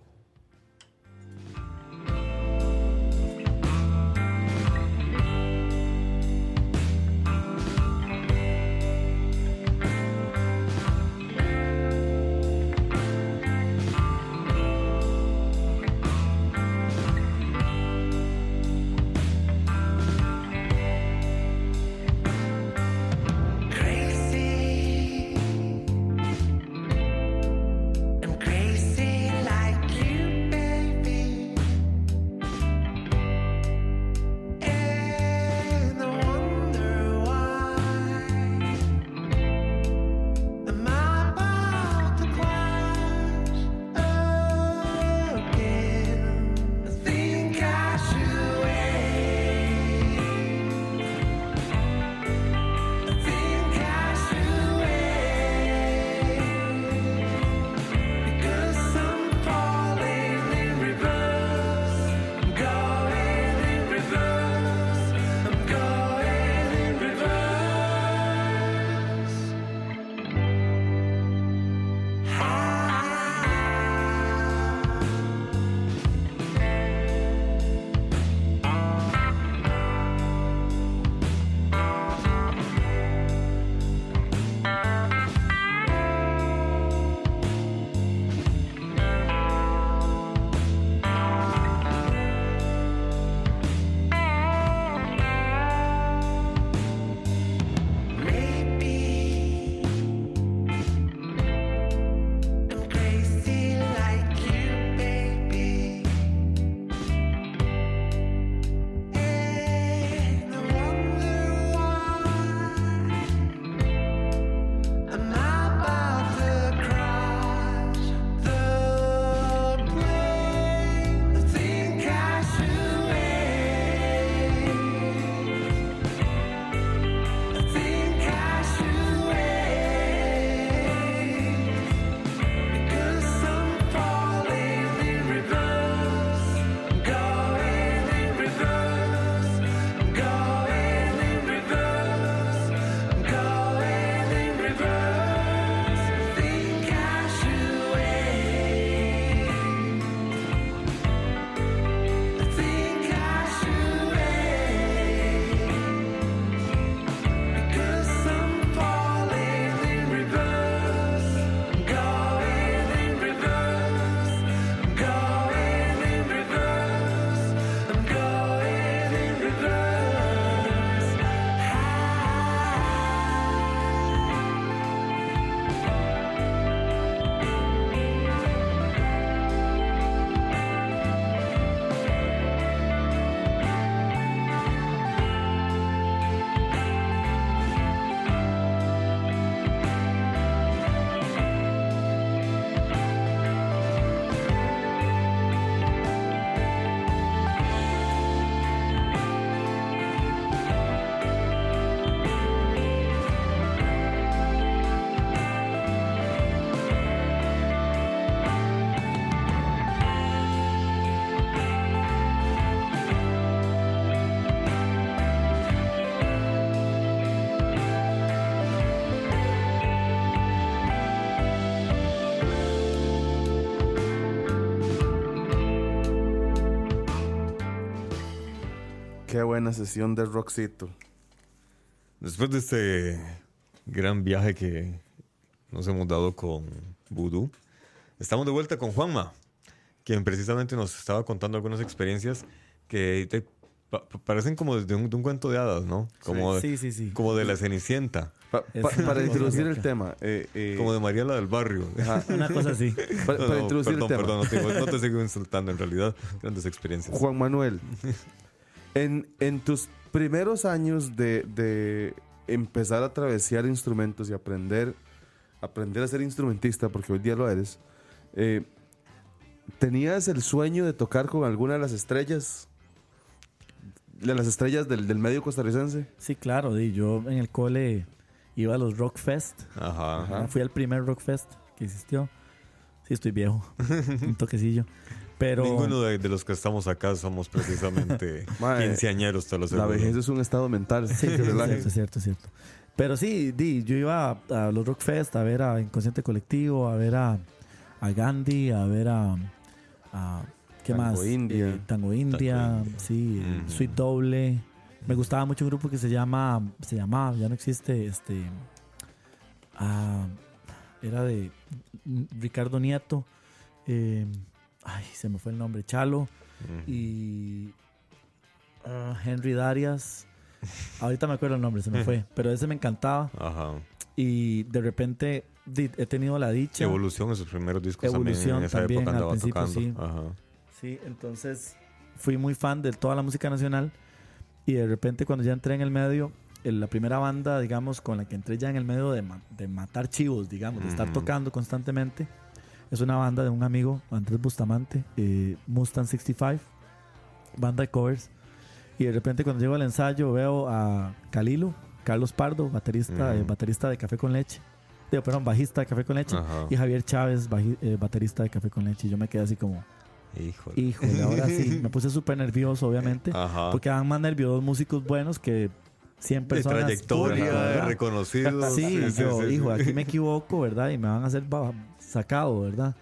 Buena sesión de Roxito. Después de este gran viaje que nos hemos dado con Voodoo, estamos de vuelta con Juanma, quien precisamente nos estaba contando algunas experiencias que te- pa- pa- parecen como de un, de un cuento de hadas, ¿no? Como, de- Sí, sí, sí. como de la Cenicienta, Pa- pa- para introducir el tema. eh, eh, como de Mariela del Barrio. ajá, Una cosa así. para, No, para no, introducir perdón, el tema. perdón, no te, no te sigo insultando en realidad. Grandes experiencias. Juan Manuel, en, en tus primeros años de, de empezar a travesear instrumentos y aprender, aprender a ser instrumentista, porque hoy día lo eres, eh, ¿tenías el sueño de tocar con alguna de las estrellas? De las estrellas del, del medio costarricense. Sí, claro. yo en el cole iba a los Rock Fest. Ajá. Ajá. Fui al primer Rock Fest que existió. Sí, estoy viejo. Un toquecillo. Pero Ninguno de, de los que estamos acá somos precisamente quinceañeros, te lo La aseguro. vejez es un estado mental. Sí, sí, sí, es cierto, es cierto, es cierto. Pero sí, di, yo iba a, a los Rock Fest a ver a Inconsciente Colectivo, a ver a, a Gandhi, a ver a. a- ¿Qué Tango más? India. Eh, Tango India, Tango India. sí. Sweet Doble. Me gustaba mucho un grupo que se llama. Se llamaba, ya no existe, este. ah, era de Ricardo Nieto. eh, ay, se me fue el nombre. Chalo Ujú. y ah, Henry Darias. Ahorita me acuerdo el nombre, se me fue, pero ese me encantaba Ajá. y de repente he tenido la dicha. Evolución, esos primeros discos Evolución también en esa también, época al andaba principio, tocando. sí. Ajá. Sí, entonces fui muy fan de toda la música nacional y de repente cuando ya entré en el medio, en la primera banda, digamos, con la que entré ya en el medio de, ma- de matar chivos, digamos, de estar tocando constantemente, es una banda de un amigo, Andrés Bustamante, eh, Mustang 65, banda de covers. Y de repente cuando llego al ensayo veo a Calilo, Carlos Pardo, baterista, Ujú. eh, baterista de Café con Leche. Digo, perdón, bajista de Café con Leche. Ajá. Y Javier Chávez, baji- eh, baterista de Café con Leche. Y yo me quedé así como, Híjole. híjole, ahora sí. Me puse súper nervioso, obviamente. Ajá. Porque dan más nervios dos músicos buenos que 100 de personas. trayectoria, públicas, ¿verdad? reconocidos. Sí, yo, sí, hijo, sí. aquí me equivoco, ¿verdad? Y me van a hacer sacado, ¿verdad?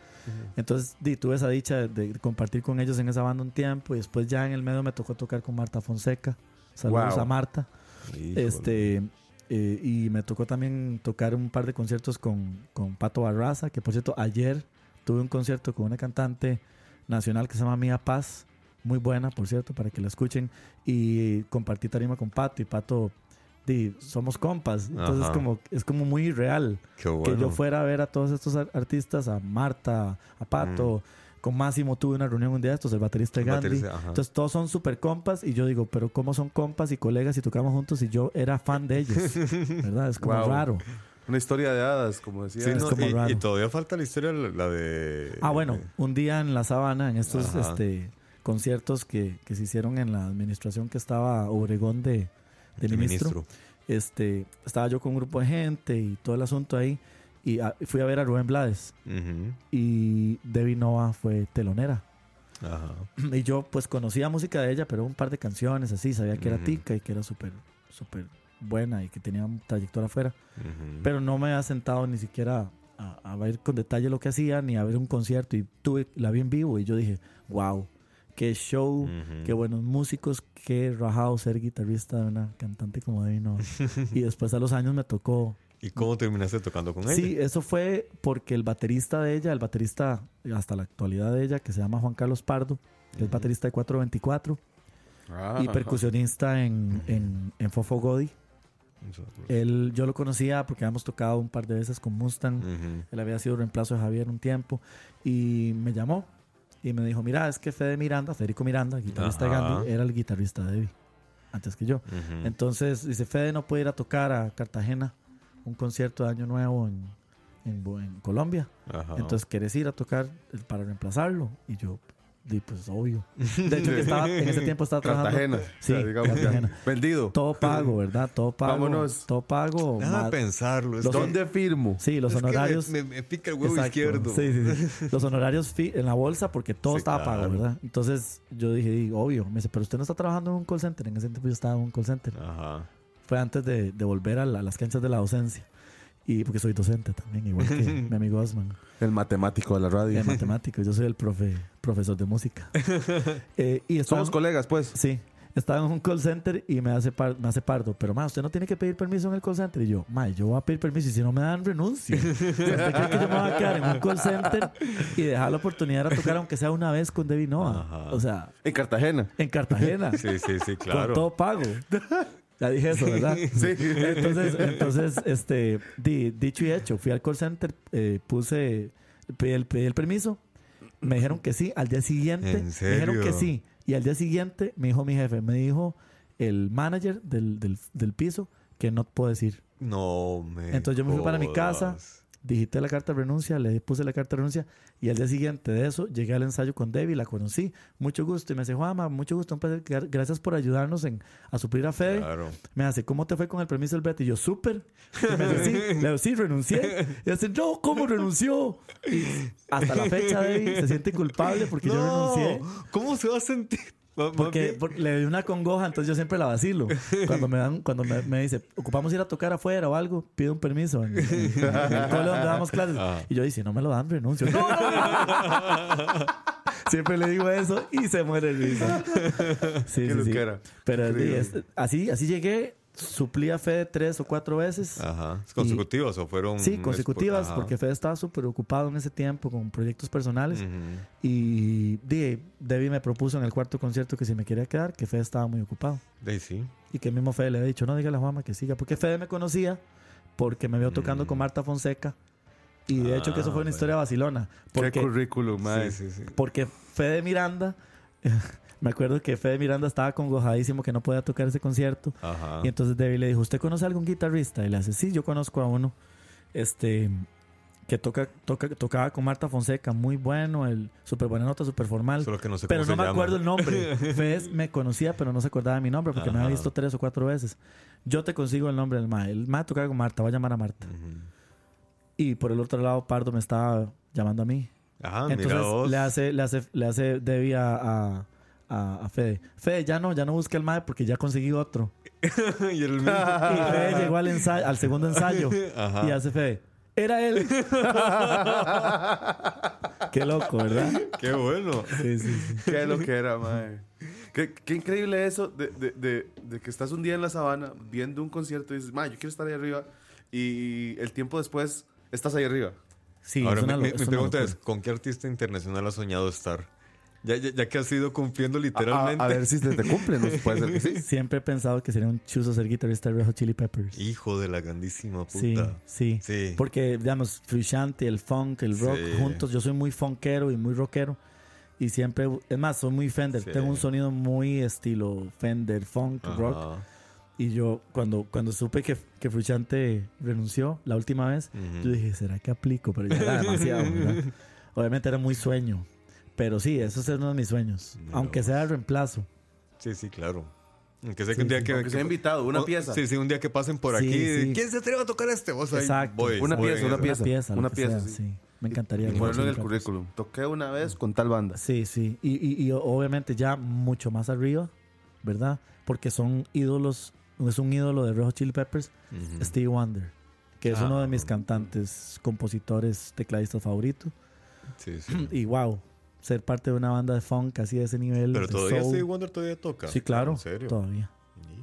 Entonces di, tuve esa dicha de, de compartir con ellos en esa banda un tiempo y después ya en el medio me tocó tocar con Marta Fonseca. Saludos Wow. a Marta. Híjole. Este, eh, y me tocó también tocar un par de conciertos con, con Pato Barraza, que por cierto, ayer tuve un concierto con una cantante nacional que se llama Mía Paz, muy buena, por cierto, para que la escuchen. Y compartí tarima con Pato y Pato, somos compas. Entonces Ajá. como, es como muy real bueno. que yo fuera a ver a todos estos ar- artistas, a Marta, a Pato. Con Máximo tuve una reunión un día de estos, el baterista de El Gandhi. baterista. Entonces todos son super compas y yo digo, pero ¿cómo son compas y colegas y tocamos juntos y yo era fan de ellos? ¿Verdad? Es como Wow. raro. Una historia de hadas, como decía. Sí, es no, como y, raro. y todavía falta la historia, la la de... Ah, bueno, un día en la sabana, en estos Ajá. este, conciertos que, que se hicieron en la administración que estaba Obregón de, de el ministro, este, estaba yo con un grupo de gente y todo el asunto ahí y ah, fui a ver a Rubén Blades Ujú. y Debbie Nova fue telonera. Ajá. Y yo pues conocía música de ella, pero un par de canciones así, sabía que era tica y que era súper, súper buena y que tenía una trayectoria afuera. Ujú. Pero no me había sentado ni siquiera a, a ver con detalle lo que hacía, ni a ver un concierto. Y tuve, la vi en vivo y yo dije, wow, qué show, Ujú. qué buenos músicos, qué rajado ser guitarrista de una cantante como Nova. y después a los años me tocó ¿Y cómo terminaste tocando con ella? Sí, eso fue porque el baterista de ella, el baterista hasta la actualidad de ella, que se llama Juan Carlos Pardo, que es baterista de 424 Ah, y percusionista en, en, en Fofo Godi. Él, yo lo conocía porque habíamos tocado un par de veces con Mustang. Ujú. Él había sido reemplazo de Javier un tiempo y me llamó y me dijo, mira, es que Fede Miranda, Federico Miranda, guitarrista de. Gandhi, era el guitarrista de Debbie, antes que yo. Entonces dice, Fede no puede ir a tocar a Cartagena un concierto de Año Nuevo en, en, Colombia. Ajá. Entonces, ¿quieres ir a tocar para reemplazarlo? Y yo, di, pues obvio. De hecho, que estaba, en ese tiempo estaba trabajando. Cartagena. Sí, O sea, digamos, Cartagena. Vendido. Todo pago, ¿verdad? Todo pago. Vámonos. Todo pago. Déjame ma- pensarlo. los- ¿Dónde firmo? Sí, los es que me- honorarios. me, me pica el huevo Exacto. izquierdo. Sí, sí, sí. Los honorarios fi- en la bolsa porque todo Sí, estaba claro. pago, ¿verdad? Entonces yo dije, di, obvio. Me dice, pero usted no está trabajando en un call center. En ese tiempo yo estaba en un call center. Ajá. Fue antes de, de volver a, la- a las canchas de la docencia. Y porque soy docente también, igual que mi amigo Osman. El matemático de la radio. de matemáticos. Yo soy el profe, profesor de música. Eh, y Somos colegas, pues. Sí. estaba en un call center y me hace, par- me hace pardo. Pero, ma, usted no tiene que pedir permiso en el call center. Y yo, ma, yo voy a pedir permiso y si no me dan, renuncio. ¿Usted cree que yo me voy a quedar en un call center y dejar la oportunidad de tocar, aunque sea una vez con Debbie Noah? Ajá. O sea, En Cartagena. en Cartagena. Sí, sí, sí, Con claro. todo pago. Ya dije eso, ¿verdad? Sí. Entonces, entonces este, di- dicho y hecho, fui al call center, eh, puse, pedí el, pedí el permiso, me dijeron que sí, al día siguiente, ¿En me dijeron que sí, y al día siguiente me dijo mi jefe, me dijo el manager del, del, del piso que no puedo decir. No me. Entonces yo me fui para mi casa. Digité la carta de renuncia, le puse la carta de renuncia y al día siguiente de eso llegué al ensayo con Debbie, la conocí, mucho gusto y me dice, Juanma, mucho gusto, un placer, gra- gracias por ayudarnos en, a suplir a Fede. Claro. Me hace, ¿cómo te fue con el permiso del Brett? Y yo, súper. Y me dice, sí. Le digo, sí, renuncié. Y dice, no, ¿cómo renunció? Y hasta la fecha, Debbie se siente culpable porque yo renuncié. ¿Cómo se va a sentir? Porque, le di una congoja, entonces yo siempre la vacilo. Cuando me dan, cuando me, me dice, ocupamos ir a tocar afuera o algo, pido un permiso en, en- en el cole donde damos clases. Ah. Y yo, si no me lo dan, renuncio. ¡No! siempre le digo eso y se muere de risa. Sí, sí, sí. Pero sí, Increíble. es- así, así llegué, suplí a Fede tres o cuatro veces. Ajá. ¿Consecutivas o fueron.? Sí, consecutivas, porque Fede estaba súper ocupado en ese tiempo con proyectos personales. Y di, Debbie me propuso en el cuarto concierto que si me quería quedar, que Fede estaba muy ocupado. De sí. Y que el mismo Fede le había dicho, no, dígale a Juanma que siga. Porque Fede me conocía porque me vio tocando Mm. con Marta Fonseca. Y de hecho que eso Ah, fue una bueno. historia vacilona. Qué Porque, currículum, mae. Sí, sí, sí. porque Fede Miranda, me acuerdo que Fede Miranda estaba congojadísimo que no podía tocar ese concierto. Ajá. Y entonces Debbie le dijo, ¿usted conoce a algún guitarrista? Y le hace, sí, yo conozco a uno. Este que toca, toca, tocaba con Marta Fonseca, muy bueno, el súper buena nota, súper formal. Solo que no sé Pero no me llama. acuerdo el nombre. Fez me conocía, pero no se acordaba de mi nombre porque me había visto tres o cuatro veces. Yo te consigo el nombre del MAE. El MAE tocaba con Marta, va a llamar a Marta. Y por el otro lado, Pardo me estaba llamando a mí. Ajá, Ah, mira Entonces vos. le hace, le hace, le hace Debbie a, a, a- a Fede. Fede, ya no, ya no busca el MAE porque ya conseguí otro. y el mismo. Y Fede llegó al, ensayo, al segundo ensayo. Ajá. Y hace Fede. Era él. Qué loco, ¿verdad? Qué bueno. Sí, sí, sí. Qué lo que era, mae. Qué, qué increíble eso de, de, de, de que estás un día en la sabana viendo un concierto y dices, mae, yo quiero estar ahí arriba. Y el tiempo después estás ahí arriba. Sí, Ahora, es una mi, lo- mi- es mi una pregunta locura. es: ¿con qué artista internacional has soñado estar? Ya, ya, ya que has ido cumpliendo A, literalmente. a ver si se te cumple, ¿no? Puede ser que sí. Siempre he pensado que sería un chuzo ser guitarrista de Red Hot Chili Peppers. Hijo de la grandísima puta. Sí, sí, Sí. Porque, digamos, Frusciante, el funk, el rock, Sí. juntos. Yo soy muy funkero y muy rockero. Y siempre, es más, soy muy Fender. Sí. Tengo un sonido muy estilo Fender, funk, rock. Ajá. Y yo, cuando, cuando supe que, que Frusciante renunció la última vez, Ujú. yo dije, ¿será que aplico? Pero ya era demasiado, ¿verdad? Obviamente era muy sueño. Pero sí, eso es uno de mis sueños. Mira Aunque vos. sea el reemplazo. Sí, sí, claro. Aunque sea que Sí, un día sí. que. Sea invitado, una o- pieza. Sí, sí, un día que pasen por Sí, aquí. sí. ¿Quién se atreve a tocar este? Vos ahí Exacto. voy, Una voy pieza, una pieza. una pieza, sea, sí. Me encantaría. Y ponerlo en el currículum. Toqué una vez con tal banda. Sí, sí. Y, y- y obviamente ya mucho más arriba, ¿verdad? Porque son ídolos, es un ídolo de Hot Chili Peppers, Ujú. Stevie Wonder, que es Ah. uno de mis cantantes, compositores, tecladistas favoritos. Sí, sí. Y wow, ser parte de una banda de funk así de ese nivel. Pero todavía soul. Stevie Wonder todavía toca. Sí, claro. ¿En serio? Todavía.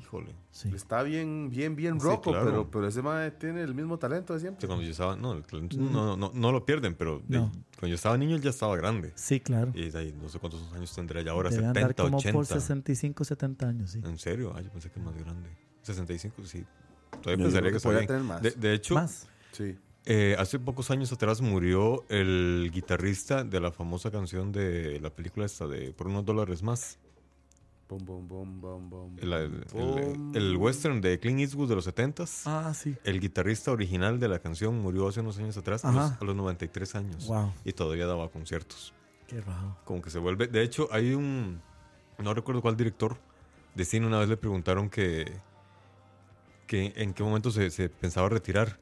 Híjole. Sí. Está bien, bien, bien Sí, roco, claro. pero, pero ese mae tiene el mismo talento de siempre. cuando yo estaba. No, el talento no, no, no lo pierden, pero de- No. cuando yo estaba niño él ya estaba grande. Sí, claro. Y ahí, no sé cuántos años tendrá ya ahora, Debe andar 70, como 80. por 65, 70 años, sí. ¿En serio? Ah, yo pensé que más grande. 65, sí. Yo Todavía digo pensaría que que podría tener más. De, de hecho, Más. Sí. Eh, hace pocos años atrás murió el guitarrista de la famosa canción de la película esta de Por unos dólares más. Bom, bom, bom, bom, bom, El, el- bom. el- el western de Clint Eastwood de los 70s. Ah, sí. El guitarrista original de la canción murió hace unos años atrás, a los, Ajá. a los 93 años. Wow. Y todavía daba conciertos. Qué raro. Como que se vuelve. De hecho, hay un. No recuerdo cuál director de cine una vez le preguntaron que. que en qué momento se, se pensaba retirar.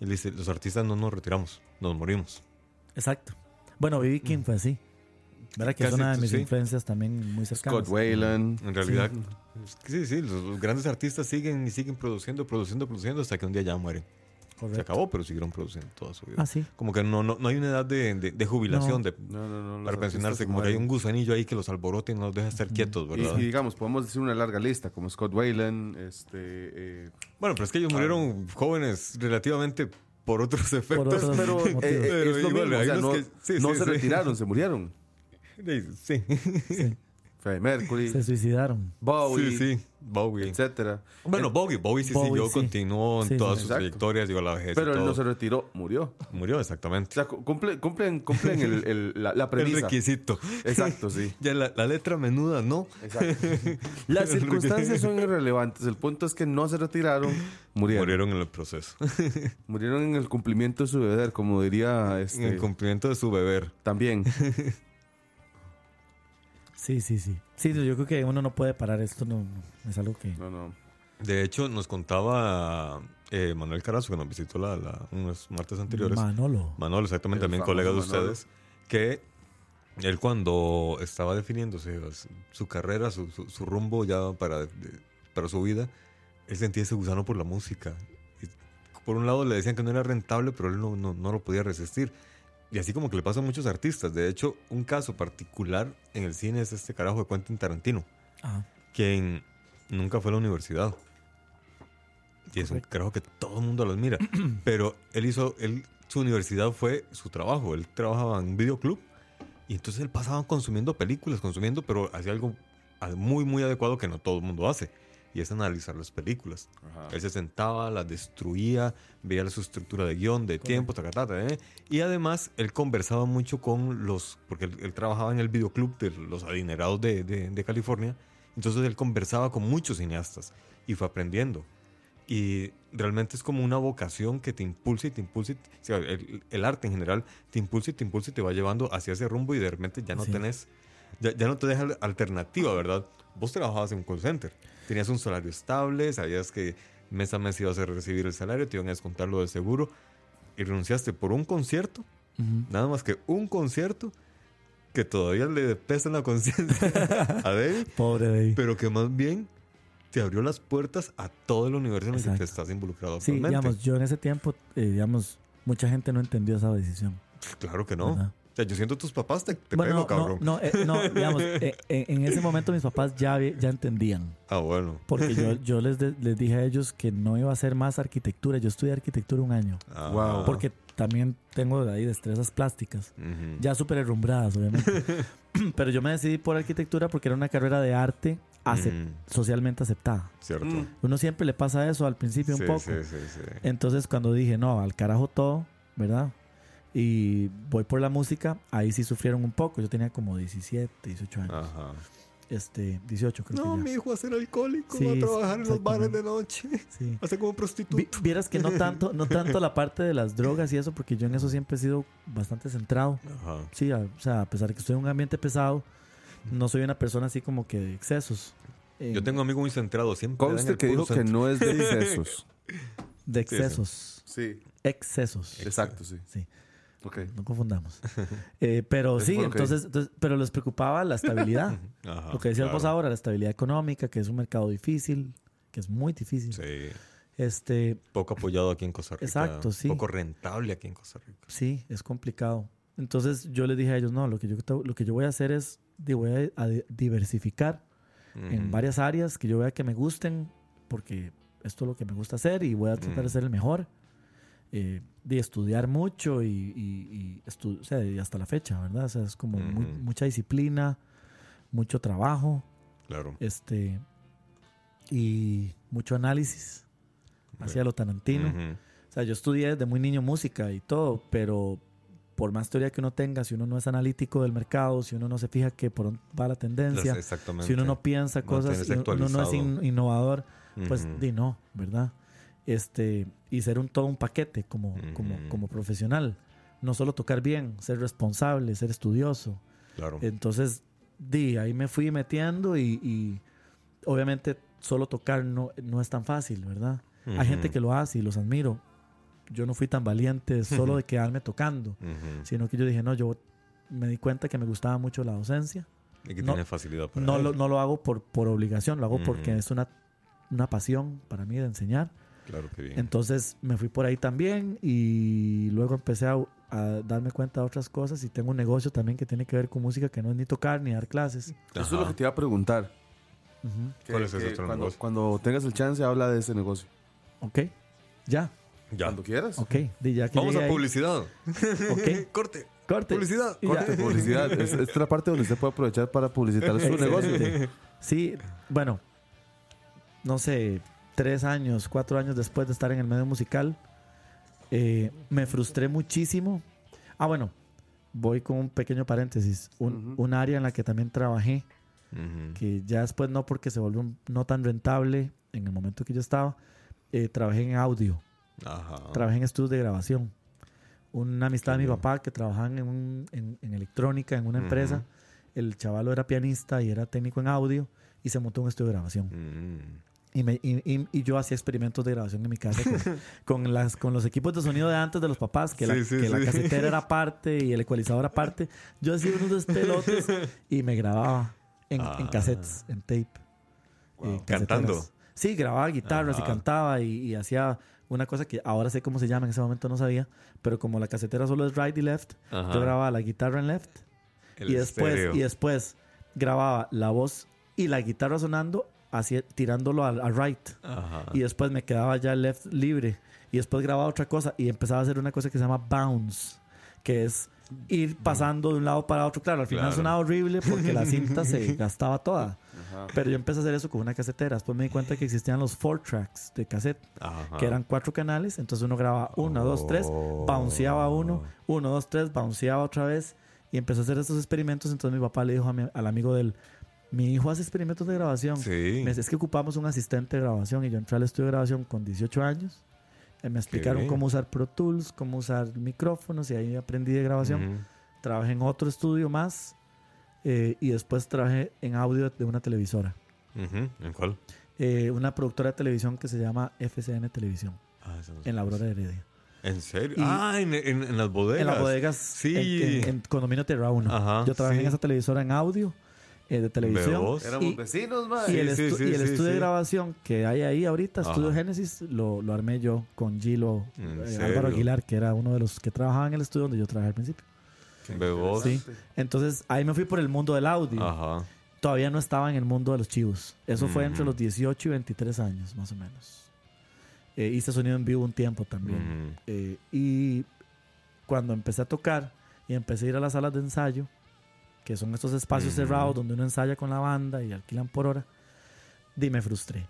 Y él dice: Los artistas no nos retiramos, nos morimos. Exacto. Bueno, B.B. King fue así. ¿Verdad? Que Casi, es una de mis sí. influencias también muy cercanas. Scott Wayland. En realidad, sí, sí, los, los grandes artistas siguen y siguen produciendo, produciendo, produciendo hasta que un día ya mueren. Se acabó, pero siguieron produciendo toda su vida. Ah, sí. Como que no, no, no hay una edad de, de- de jubilación No. de, No, no, no. los para pensionarse, como que hay un gusanillo ahí que los alborote y no los deja estar quietos, Y, ¿verdad? y digamos, podemos decir una larga lista, como Scott Wayland, este, eh, bueno, pero es que ellos murieron jóvenes relativamente por otros efectos. otros pero eh, Pero es lo igual, mismo, o sea, no, que- sí, no sí, se sí. retiraron, se murieron. Sí, Freddie Mercury, Se suicidaron. Bowie, sí, sí, Bowie. etcétera. Bueno, Bowie, Bowie sí Bowie, siguió, sí. continuó en Sí, todas sí. sus Exacto. trayectorias, a la vejez. y Pero él no se retiró, murió. Murió, O exactamente. sea, cu- cumple- cumplen, cumplen el, el- la, la El requisito. Exacto, sí. Ya la, la letra menuda, ¿no? Exacto. Las circunstancias son irrelevantes. El punto es que no se retiraron, murieron. Murieron en el proceso. Murieron en el cumplimiento de su deber, como diría En este, el cumplimiento de su beber. también. Sí, sí, sí. Sí, yo creo que uno no puede parar esto, no, no, es algo que... No, no. De hecho, nos contaba eh, Manuel Carazo, que nos visitó la, la- unos martes anteriores. Manolo. Manolo, exactamente, El también colega de Manolo. ustedes, que él cuando estaba definiéndose su- su carrera, su, su- su rumbo ya para, de- para su vida, él sentía ese gusano por la música. Y por un lado le decían que no era rentable, pero él no, no, no lo podía resistir. Y así como que le pasa a muchos artistas. De hecho, un caso particular en el cine es este carajo de Quentin Tarantino, Ajá. quien nunca fue a la universidad. Y es un carajo que todo el mundo lo admira. Pero él hizo, él, su universidad fue su trabajo. Él trabajaba en un videoclub y entonces él pasaba consumiendo películas, consumiendo, pero hacía algo muy, muy adecuado que no todo el mundo hace. Y es analizar las películas. Él se sentaba, las destruía, veía su estructura de guion, de tiempo, tacatata, ¿eh? Y además, él conversaba mucho con los, porque él, él trabajaba en el videoclub de los adinerados de, de- de California. Entonces él conversaba con muchos cineastas y fue aprendiendo. Y realmente es como una vocación que te impulsa y te impulsa. y- o sea, el, el arte en general te impulsa y te impulsa y te va llevando hacia ese rumbo y de repente ya no Sí. tenés, ya, ya no te deja alternativa, ¿verdad? Vos trabajabas en un call center, tenías un salario estable, sabías que mes a mes ibas a recibir el salario, te iban a descontar lo del seguro y renunciaste por un concierto, nada más que un concierto que todavía le pesa en la conciencia a David, Pobre Dave. pero que más bien te abrió las puertas a todo el universo en el que te estás involucrado Sí, actualmente. digamos, yo en ese tiempo, eh, digamos, mucha gente no entendió esa decisión. Claro que no. ¿verdad? O sea, yo siento tus papás te, te Bueno, pego, no, cabrón. no, eh, no, digamos, eh, en, en ese momento mis papás ya, ya entendían. Ah, bueno. Porque yo, yo les, de- les dije a ellos que no iba a hacer más arquitectura. Yo estudié arquitectura un año. Ah, Wow. Porque también tengo ahí destrezas plásticas. Ya súper herrumbradas, obviamente. Pero yo me decidí por arquitectura porque era una carrera de arte acep- Mm, socialmente aceptada. cierto. Mm. Uno siempre le pasa eso al principio Sí, un poco. sí, sí, sí. Entonces cuando dije, no, al carajo todo, ¿verdad? Y voy por la música, ahí sí sufrieron un poco. Yo tenía como 17, 18 años. Ajá. Este, 18 creo No, que mi ya. hijo va a ser alcohólico, Sí, va a trabajar en los bares de noche, Sí. va a ser como prostituto. Vi- Vieras que no tanto, no tanto la parte de las drogas y eso, porque yo en eso siempre he sido bastante centrado. Ajá. Sí, a- o sea, a pesar de que estoy en un ambiente pesado, no soy una persona así como que de excesos. Yo tengo amigos muy centrados, siempre. Conste que dijo que no es de excesos. de sí. excesos. Sí, Excesos. exacto, sí. Sí, Ok. no confundamos. Eh, pero sí, entonces, entonces- pero les preocupaba la estabilidad. Ajá, Lo que decías vos claro. ahora, la estabilidad económica, que es un mercado difícil, que es muy difícil. Sí, Este, poco apoyado aquí en Costa Rica. Exacto, sí. Poco rentable aquí en Costa Rica. sí, es complicado. Entonces yo les dije a ellos, no, lo que yo, lo que yo voy a hacer es, voy a, diversificar en varias áreas que yo vea que me gusten, porque esto es lo que me gusta hacer y voy a tratar de ser el mejor. Eh, de estudiar mucho y, y- y estu- o sea, y hasta la fecha, ¿verdad? O sea, es como muy- mucha disciplina, mucho trabajo, Claro. este y mucho análisis hacia lo tarantino. Ujú. O sea, yo estudié desde muy niño música y todo, pero por más teoría que uno tenga, si uno no es analítico del mercado, si uno no se fija que por dónde va la tendencia, si uno no piensa cosas, y uno no es in- innovador, pues Ujú. di no, ¿verdad? Este, y ser un todo un paquete como, como, Ujú. como profesional. No solo tocar bien, ser responsable, ser estudioso. Claro. Entonces, di, ahí me fui metiendo y, y obviamente solo tocar no, no es tan fácil, ¿verdad? Hay gente que lo hace y los admiro. Yo no fui tan valiente solo de quedarme tocando, Ujú. sino que yo dije, no, yo me di cuenta que me gustaba mucho la docencia. Y que no- tiene facilidad para No lo, no lo hago por, por obligación, lo hago porque es una, una pasión para mí de enseñar. Claro que bien. Entonces me fui por ahí también y luego empecé a, a darme cuenta de otras cosas y tengo un negocio también que tiene que ver con música que no es ni tocar ni dar clases. Eso es lo que te iba a preguntar. Que- ¿Cuál es ese otro cuando, negocio? cuando tengas el chance, habla de ese negocio. Ok, ya, Ya. Cuando quieras. ok. Di ya que Vamos a ahí. publicidad. Ok, Corte. corte. Publicidad. Corte, publicidad. es, esta es la parte donde usted puede aprovechar para publicitar su negocio. Sí, bueno, no sé, tres años, cuatro años después de estar en el medio musical, eh, me frustré muchísimo. Ah, bueno, voy con un pequeño paréntesis. Un, Ujú. un área en la que también trabajé, Ujú. que ya después no porque se volvió un- no tan rentable en el momento que yo estaba, eh, trabajé en audio, Ajá. trabajé en estudios de grabación. Una amistad de mi bien. papá que trabajaba en, un- en- en electrónica, en una empresa. Ujú. El chavalo era pianista y era técnico en audio y se montó un estudio de grabación. Y, me- y- y- y yo hacía experimentos de grabación en mi casa con, con las, con los equipos de sonido de antes de los papás, que, la, Sí, sí, que la sí. casetera era aparte y el ecualizador aparte. Yo hacía unos despelotes y me grababa en, en Ah. cassettes, en tape. eh, caseteras. Cantando. Sí, grababa guitarras y Ajá. cantaba y, y hacía una cosa que ahora sé cómo se llama, en ese momento no sabía, pero como la casetera solo es right y left, Ajá. yo grababa la guitarra en left El y después, estéreo. y después grababa la voz y la guitarra sonando, así, tirándolo al a right. Ajá. Y después me quedaba ya left libre. Y después grababa otra cosa y empezaba a hacer una cosa que se llama bounce, que es ir pasando de un lado para otro. Claro, al final Claro. sonaba horrible porque la cinta se gastaba toda. Ajá. Pero yo empecé a hacer eso con una casetera. Después me di cuenta que existían los four tracks de cassette, Ajá. que eran cuatro canales. Entonces uno grababa uno, dos, tres, Oh. bounceaba uno, uno, dos, tres, bounceaba otra vez. Y empezó a hacer estos experimentos. Entonces mi papá le dijo a mi- al amigo del mi hijo hace experimentos de grabación. Sí. Me dice, es que ocupamos un asistente de grabación y yo entré al estudio de grabación con 18 años. Eh, me explicaron cómo usar Pro Tools, cómo usar micrófonos y ahí aprendí de grabación. Ujú. Trabajé en otro estudio más eh, y después trabajé en audio de una televisora. Ujú. ¿En cuál? Eh, una productora de televisión que se llama FCN Televisión Ah, no en la Aurora Heredia. ¿En serio? Y- ah, en, en- en las bodegas. En las bodegas Sí. en, en- Condominio Tierra 1. Ajá, yo trabajé sí. en esa televisora en audio eh, de televisión. vos? Éramos Y- vecinos, man. Y el, Sí, estu- sí, y el sí, estudio de grabación que hay ahí ahorita, Estudio Ajá. Génesis, lo, lo armé yo con Gilo ¿En eh? Álvaro Aguilar, que era uno de los que trabajaba en el estudio donde yo trabajé al principio. Sí. Entonces ahí me fui por el mundo del audio. Ajá. Todavía no estaba en el mundo de los chivos. Eso fue entre los 18 y 23 años, más o menos. Eh, hice sonido en vivo un tiempo también. Eh, y cuando empecé a tocar y empecé a ir a las salas de ensayo, que son estos espacios Ujú. cerrados donde uno ensaya con la banda y alquilan por hora, di me frustré.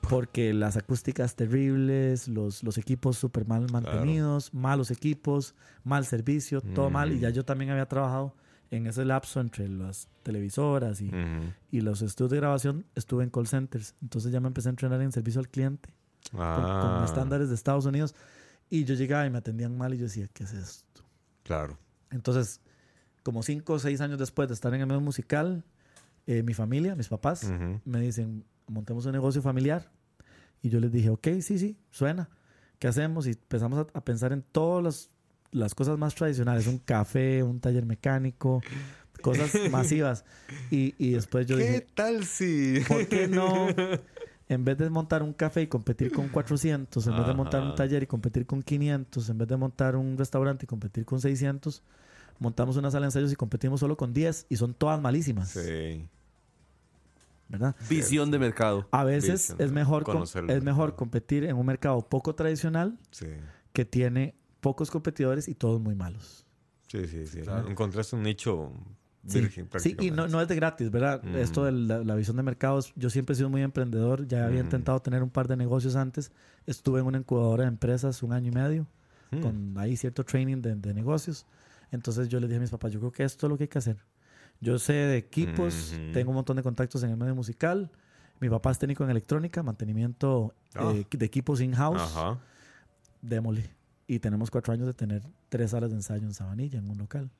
Porque las acústicas terribles, los, los equipos súper mal mantenidos, malos equipos, mal servicio, todo mal. Y ya yo también había trabajado en ese lapso entre las televisoras y, Ujú. y los estudios de grabación, estuve en call centers. Entonces ya me empecé a entrenar en servicio al cliente con, Ah, con estándares de Estados Unidos. Y yo llegaba y me atendían mal y yo decía, ¿qué es esto? Claro. Entonces, como cinco o seis años después de estar en el medio musical, eh, mi familia, mis papás, Ujú. me dicen, montemos un negocio familiar. Y yo les dije, ok, sí, sí, suena. ¿Qué hacemos? Y empezamos a, a pensar en todas las, las cosas más tradicionales, un café, un taller mecánico, cosas masivas. Y, y después yo ¿Qué dije, tal si...? ¿por qué no? En vez de montar un café y competir con 400, en vez de montar un Ajá. taller y competir con 500, en vez de montar un restaurante y competir con 600, montamos una sala de ensayos y competimos solo con 10 y son todas malísimas, Sí. ¿verdad? Visión de mercado. A veces Dicen, es mejor, com- es mejor competir en un mercado poco tradicional Sí. que tiene pocos competidores y todos muy malos. Sí, sí, sí. Claro. Encontraste un nicho Sí, virgen sí y no, no es de gratis, ¿verdad? Mm. Esto de la, la visión de mercados, yo siempre he sido muy emprendedor, ya había Mm. intentado tener un par de negocios antes, estuve en una incubadora de empresas un año y medio, Mm. con ahí cierto training de, de negocios, entonces yo les dije a mis papás, yo creo que esto es lo que hay que hacer. Yo sé de equipos, tengo un montón de contactos en el medio musical, mi papá es técnico en electrónica, mantenimiento Ah. eh, de equipos in-house, Ajá. démosle. Y tenemos cuatro años de tener tres salas de ensayo en Sabanilla, en un local,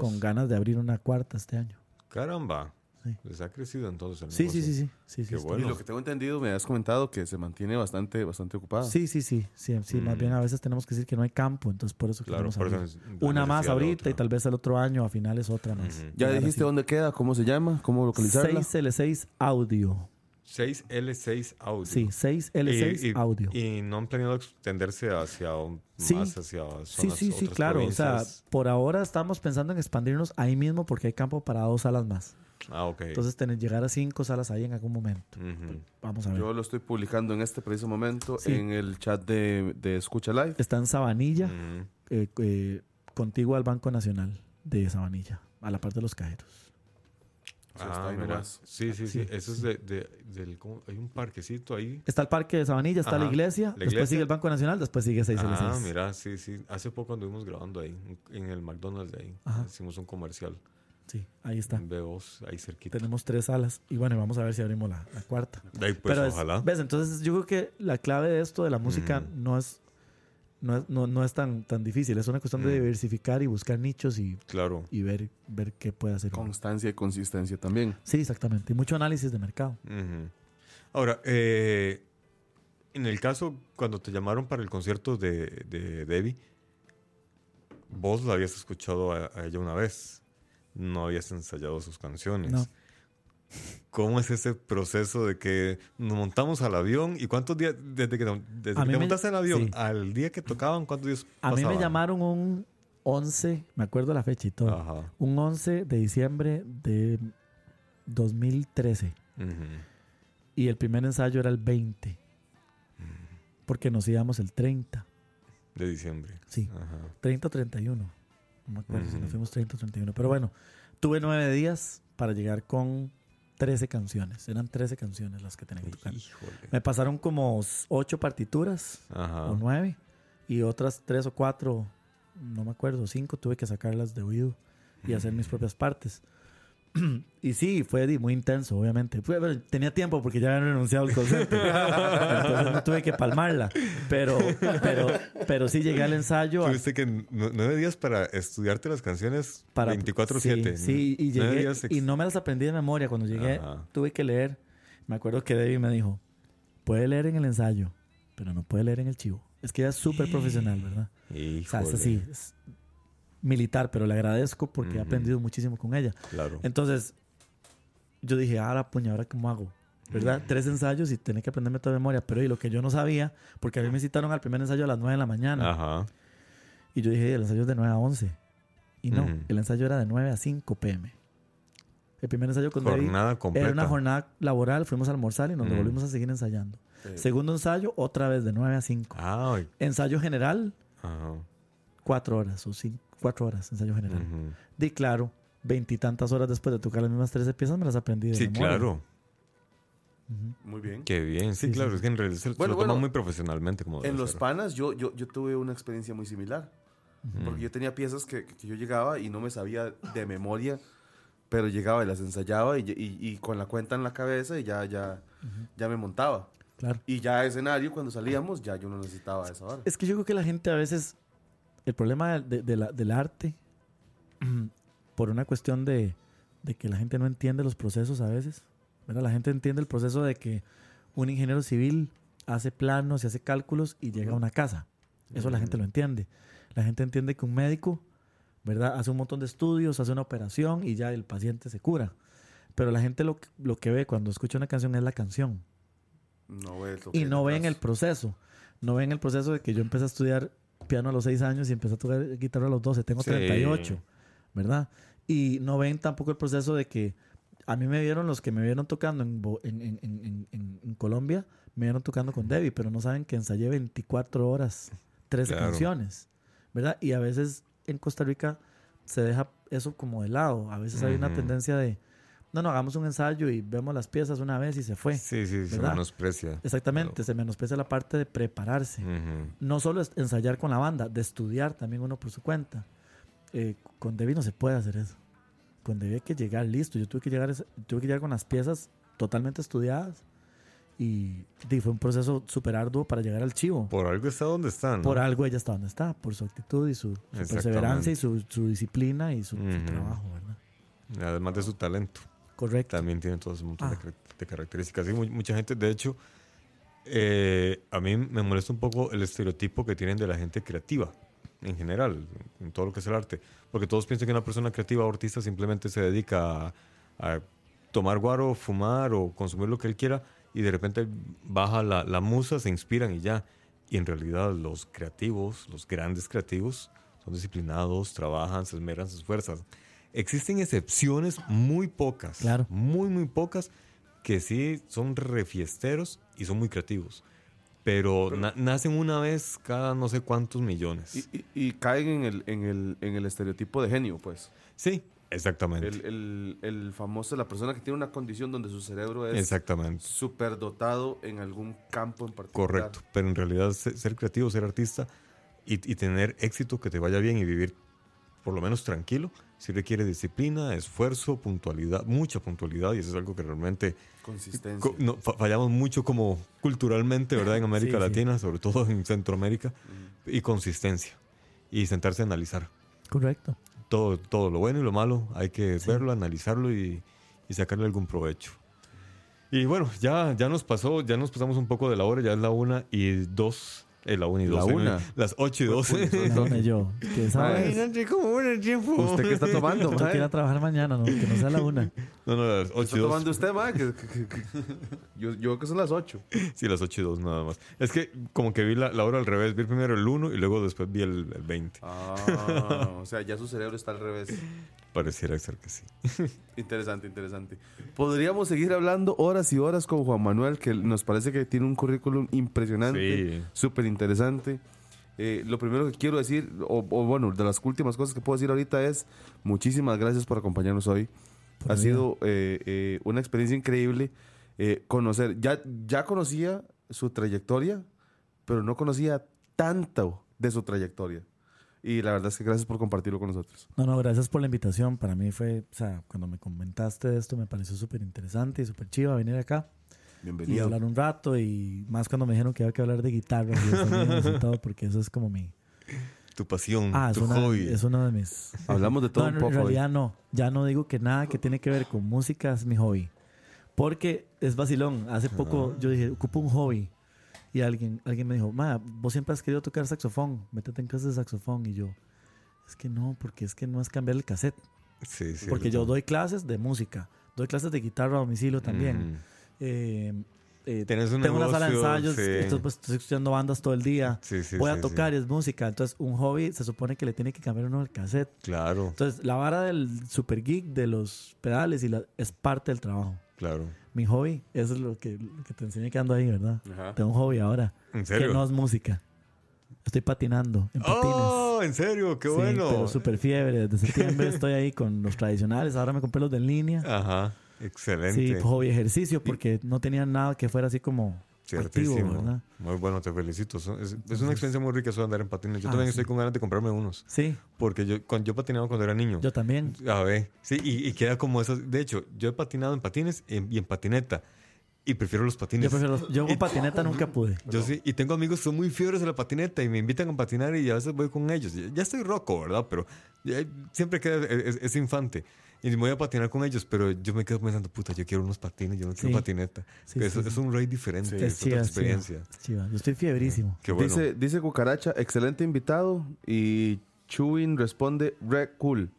con ganas de abrir una cuarta este año. Caramba. Sí. Les ha crecido entonces el Sí, sí, negocio. sí, sí. sí, sí Qué bueno. Y lo que tengo entendido, me has comentado que se mantiene bastante, bastante ocupada. Sí, sí, sí, sí, sí, más Mm. bien a veces tenemos que decir que no hay campo, entonces por eso Claro, queremos por eso es una más ahorita y tal vez el otro año a finales otra más. ¿Ya dijiste sí. dónde queda? ¿Cómo se llama? ¿Cómo localizarla? 6L6 Audio. 6L6 audio. Sí, 6L6 Y- y- audio. Y no han planeado extenderse hacia un- Sí. más hacia zonas, Sí, sí, sí, claro. O sea, por ahora estamos pensando en expandirnos ahí mismo porque hay campo para dos salas más. Ah, ok. Entonces, tener, llegar a cinco salas ahí en algún momento. Vamos a ver. Yo lo estoy publicando en este preciso momento Sí. en el chat de, de Escucha Live. Está en Sabanilla, eh, eh, contigo al Banco Nacional de Sabanilla, a la parte de los cajeros. Ah, ahí mira. Sí, sí, sí. Sí. Eso es de, de- del... ¿cómo? Hay un parquecito ahí. Está el parque de Sabanilla, está la iglesia, La después sigue el Banco Nacional, después sigue 6L6. Ah, mira, sí, sí. Hace poco anduvimos grabando ahí, en en el McDonald's de ahí. Ajá. Hicimos un comercial. Sí, ahí está. B2, ahí cerquita. Tenemos tres salas y bueno, vamos a ver si abrimos la, la cuarta. De ahí, pues, Pero es- ojalá. ¿Ves? Entonces yo creo que la clave de esto de la música Mm. no es no es, no, no es tan, tan difícil. Es una cuestión de Mm. diversificar y buscar nichos y, Claro. y ver, ver qué puede hacer. uno. Constancia y consistencia también. Sí, exactamente. Y mucho análisis de mercado. Ahora, eh, en el caso, cuando te llamaron para el concierto de, de Debbie, vos la habías escuchado a, a ella una vez. No habías ensayado sus canciones. No. ¿Cómo es ese proceso de que nos montamos al avión y cuántos días, desde que, desde que te me- montaste al avión sí. al día que tocaban, cuántos días A mí me llamaron un 11, me acuerdo la fecha y todo. Ajá. Un 11 de diciembre de 2013. Ujú. Y el primer ensayo era el 20. Porque nos íbamos el 30. De diciembre. Sí, Ajá. 30 o 31. No me acuerdo si Ujú. nos fuimos 30 o 31. Pero bueno, tuve nueve días para llegar con 13 canciones. Eran 13 canciones las que tenía que tocar. Híjole. Me pasaron como 8 partituras Ajá. o 9. Y otras 3 o 4, no me acuerdo, 5 tuve que sacarlas de oído y hacer mis propias partes. Y sí, fue muy intenso, obviamente. Fue- tenía tiempo porque ya había renunciado al concepto. Entonces no tuve que palmarla. Pero, pero, pero sí llegué al ensayo. a- Tuviste que nu- nueve días para estudiarte las canciones para 24-7. Sí, sí, y Nueve llegué días ex- y no me las aprendí de memoria. Cuando llegué, Ajá. tuve que leer. Me acuerdo que Debbie me dijo: Puede leer en el ensayo, pero no puede leer en el chivo. Es que ella es súper profesional, ¿verdad? O sea, es así, es militar, pero le agradezco porque he Ujú. aprendido muchísimo con ella. Claro. Entonces, yo dije, ahora puña, ¿ahora cómo hago? ¿Verdad? Tres ensayos y tenía que aprenderme toda memoria. Pero y lo que yo no sabía, porque a mí me citaron al primer ensayo a las 9 de la mañana. Ajá. Y yo dije, el ensayo es de 9 a 11. Y no, Ujú. el ensayo era de 9 a 5 pm. El primer ensayo con David Jornada completa. era una jornada laboral, fuimos a almorzar y nos volvimos a seguir ensayando. Sí. Segundo ensayo, otra vez de 9 a 5. Ah, ay. Ensayo general, Ajá. 4 horas o 5, 4 horas, ensayo general. Ujú. Di claro, veintitantas horas después de tocar las mismas 13 piezas me las aprendí de Sí, memoria. claro. Ujú. Muy bien. Qué bien. Sí, Sí, claro. sí. Es que en realidad se, se Bueno, lo toman bueno. muy profesionalmente. Como En los ser. panas yo, yo, yo tuve una experiencia muy similar. Porque yo tenía piezas que, que yo llegaba y no me sabía de memoria, pero llegaba y las ensayaba y, y- y con la cuenta en la cabeza y ya, ya, ya me montaba. Claro. Y ya escenario, cuando salíamos, ya yo no necesitaba esa hora. Es que yo creo que la gente a veces, el problema de- de la- del arte, por una cuestión de, de que la gente no entiende los procesos a veces, ¿verdad? La gente entiende el proceso de que un ingeniero civil hace planos y hace cálculos y llega a una casa. Eso la gente lo entiende. La gente entiende que un médico, ¿verdad? Hace un montón de estudios, hace una operación y ya el paciente se cura. Pero la gente lo, que- lo que ve cuando escucha una canción es la canción No que y no ven el proceso. No ven el proceso de que yo empecé a estudiar piano a los 6 años y empecé a tocar guitarra a los 12. Tengo Sí. 38, ¿verdad? Y no ven tampoco el proceso de que a mí me vieron los que me vieron tocando en, en, en- en- Colombia, me vieron tocando con Debbie, pero no saben que ensayé 24 horas, 13 Claro. canciones, ¿verdad? Y a veces en Costa Rica se deja eso como de lado. A veces hay una tendencia de, no, no, hagamos un ensayo y vemos las piezas una vez y se fue. Sí, sí, se menosprecia. Exactamente, se menosprecia la parte de prepararse. No solo es ensayar con la banda, de estudiar también uno por su cuenta. Eh, con Debbie no se puede hacer eso. Con Debbie hay que llegar listo. Yo tuve que llegar, tuve que llegar con las piezas totalmente estudiadas. Y, fue un proceso súper arduo para llegar al chivo. Por algo está donde está, ¿no? Por algo ella está donde está, por su actitud y su, su perseverancia y su, su disciplina y su, su trabajo, ¿verdad? Además de su talento. Correcto. También tiene todo ese montón Ah. de, características. Y mu- mucha gente, de hecho, eh, a mí me molesta un poco el estereotipo que tienen de la gente creativa, en general, en todo lo que es el arte. Porque todos piensan que una persona creativa o artista simplemente se dedica a, a tomar guaro, fumar o consumir lo que él quiera y de repente baja la, la musa, se inspiran y ya. Y en realidad los creativos, los grandes creativos, son disciplinados, trabajan, se esmeran, se esfuerzan. Existen excepciones muy pocas, Claro. muy, muy pocas, que sí son refiesteros y son muy creativos. Pero na- nacen una vez cada no sé cuántos millones. Y, y- y caen en el, en, el, en el estereotipo de genio, pues. sí, exactamente. El, el, el famoso, la persona que tiene una condición donde su cerebro es exactamente. superdotado en algún campo en particular. Correcto. Pero en realidad se- ser creativo, ser artista y, y tener éxito, que te vaya bien y vivir por lo menos tranquilo, sí requiere disciplina, esfuerzo, puntualidad, mucha puntualidad y eso es algo que realmente Consistencia. co- no, fa- fallamos mucho como culturalmente, ¿verdad? En América Sí, sí. Latina, sobre todo en Centroamérica, y consistencia y sentarse a analizar. Correcto. Todo, todo lo bueno y lo malo hay que verlo, analizarlo y, y sacarle algún provecho. Y bueno, ya, ya nos pasó, ya nos pasamos un poco de la hora, ya es la una y dos, eh, la una y La dos, eh, una. las ocho y doce. La una y yo. Que sabes. Imagínate cómo va el tiempo. ¿Usted qué está tomando, Yo quiero trabajar mañana, ¿no? Que no sea la una. No, no, las ¿Qué ocho está y dos. tomando usted, mae? Que- que- que- que- Yo, yo creo que son las 8. Sí, las ocho y dos nada más. Es que como que vi la, la hora al revés, vi primero el uno y luego después vi el, el 20. Ah, o sea, ya su cerebro está al revés. Pareciera ser que sí. Interesante, interesante. Podríamos seguir hablando horas y horas con Juan Manuel, que nos parece que tiene un currículum impresionante, Sí. súper interesante. Eh, lo primero que quiero decir, o, o bueno, de las últimas cosas que puedo decir ahorita es muchísimas gracias por acompañarnos hoy. Por ha vida. sido eh, eh, una experiencia increíble eh, conocer, ya, ya conocía su trayectoria, pero no conocía tanto de su trayectoria. Y la verdad es que gracias por compartirlo con nosotros. No, no, gracias por la invitación. Para mí fue, o sea, cuando me comentaste esto me pareció súper interesante y súper chiva venir acá y Bienvenido. hablar un rato y más cuando me dijeron que había que hablar de guitarra y y porque eso es como mi... Tu pasión, Ah, es, tu una- hobby. es uno de mis... Hablamos de todo No, un en poco. hoy. realidad no. Ya no digo que nada que tiene que ver con música es mi hobby. Porque es vacilón. Hace poco yo dije, ocupo un hobby. Y alguien, alguien me dijo, ma, vos siempre has querido tocar saxofón. Métete en clases de saxofón. Y yo, es que no, porque es que no es cambiar el cassette. Sí, sí. Porque yo doy clases de música. Doy clases de guitarra a domicilio también. Mm. Eh, eh, Tenés un tengo una sala de negocio, ensayos. sí. esto, pues, estoy escuchando bandas todo el día. Sí, sí, Voy a tocar y es música. Entonces, un hobby se supone que le tiene que cambiar uno el cassette. Claro, Entonces, la vara del super geek, de los pedales, y la, es parte del trabajo. claro. Mi hobby, eso es lo que, lo que te enseñé que ando ahí, ¿verdad? Ajá. Tengo un hobby ahora, ¿En que serio? no es música. Estoy patinando en patines. ¡Oh! ¿En serio? ¡Qué Sí, bueno! pero súper fiebre. Desde septiembre estoy ahí con los tradicionales. Ahora me compré los de en línea. Ajá, excelente. Sí, hobby ejercicio, porque no tenía nada que fuera así como Ciertísimo. Muy bueno, te felicito. Es, es una experiencia muy rica eso de andar en patines. Yo Ah, también sí. estoy con ganas de comprarme unos. Sí, Porque yo, cuando yo patinaba cuando era niño. yo también. A ver, sí, y, y queda como esas. De hecho, yo he patinado en patines y en, y en patineta. Y prefiero los patines. Yo, prefiero los- yo con patineta nunca pude. Yo sí, y tengo amigos que son muy fiebres de la patineta y me invitan a patinar y a veces voy con ellos. Ya, estoy roco, ¿verdad? Pero ya- siempre queda e, es, es infante. Y me voy a patinar con ellos, pero yo me quedo pensando, puta, yo quiero unos patines, yo no quiero Sí. patineta. Sí, es, sí, es sí. un ride diferente, Sí. es, otra chiva, experiencia. chiva. Yo estoy fiebrísimo. Qué bueno. Dice, dice Cucaracha, excelente invitado. Y Chewin responde, re cool. Un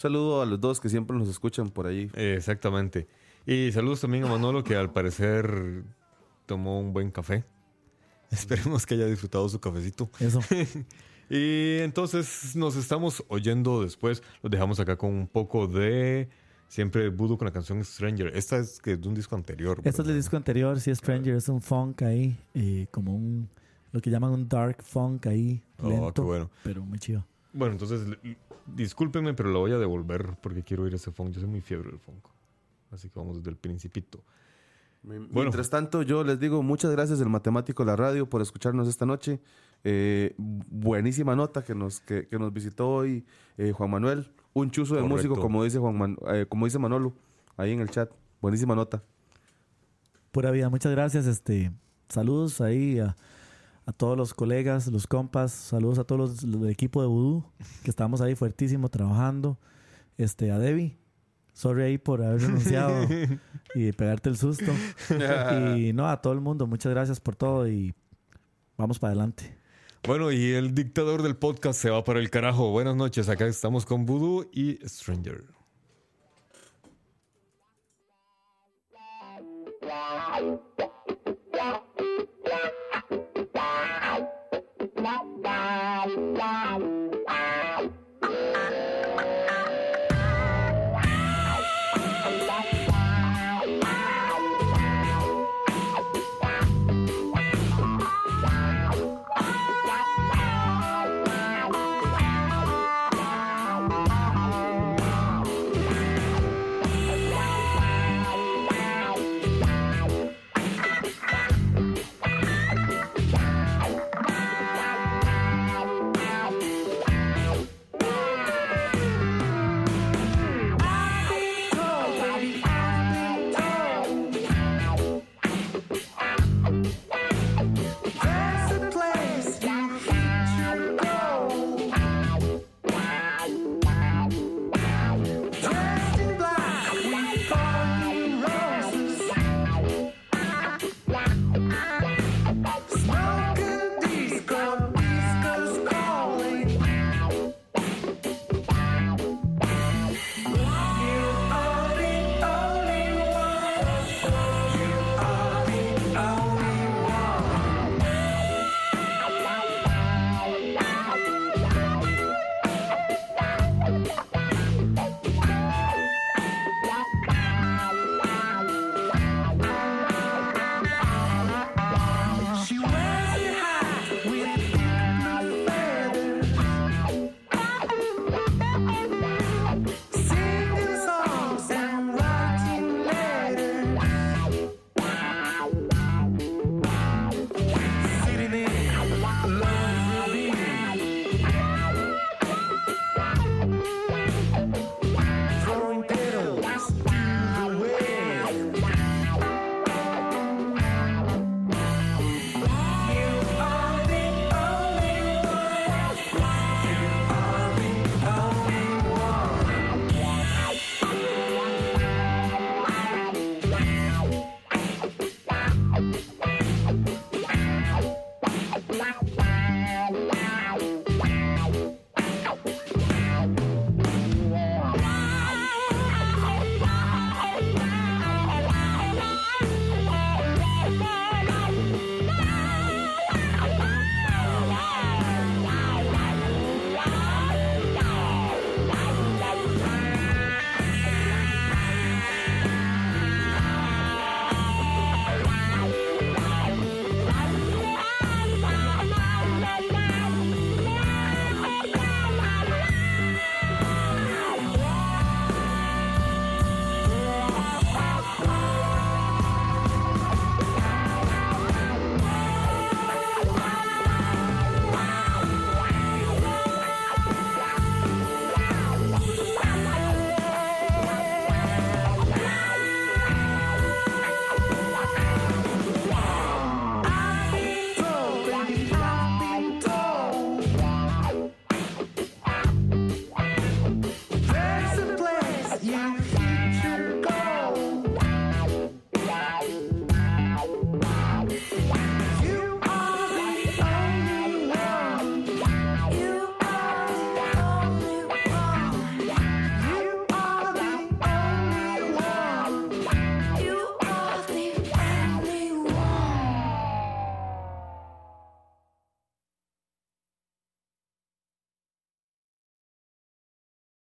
saludo a los dos que siempre nos escuchan por ahí. Eh, exactamente. Y saludos también a Manolo, que al parecer tomó un buen café. Esperemos que haya disfrutado su cafecito. Eso. Y entonces nos estamos oyendo después. Los dejamos acá con un poco de siempre Voodoo con la canción Stranger. Esta es que es de un disco anterior. Este es ¿verdad? el disco anterior, sí, Stranger, es un funk ahí, eh, como un, lo que llaman un dark funk ahí, Oh, lento, qué bueno. pero muy chido. Bueno, entonces discúlpenme, pero lo voy a devolver porque quiero oír ese funk. Yo soy muy fiebre del funk. Así que vamos desde el principito. Mi- Bueno. Mientras tanto, yo les digo muchas gracias el matemático de la radio por escucharnos esta noche. Eh, buenísima nota que nos, que, que nos visitó hoy eh, Juan Manuel. Un chuzo de Correcto. músico, como dice, Juan Man- eh, como dice Manolo, ahí en el chat. Buenísima nota. Pura vida, muchas gracias, este, saludos ahí a, a todos los colegas, los compas, saludos a todos los, los del equipo de Voodoo, que estamos ahí fuertísimo trabajando, este, a Debbie, sorry ahí por haber renunciado y pegarte el susto, y no, a todo el mundo, muchas gracias por todo y vamos para adelante. Bueno, y el dictador del podcast se va para el carajo. Buenas noches, acá estamos con Voodoo y Stranger.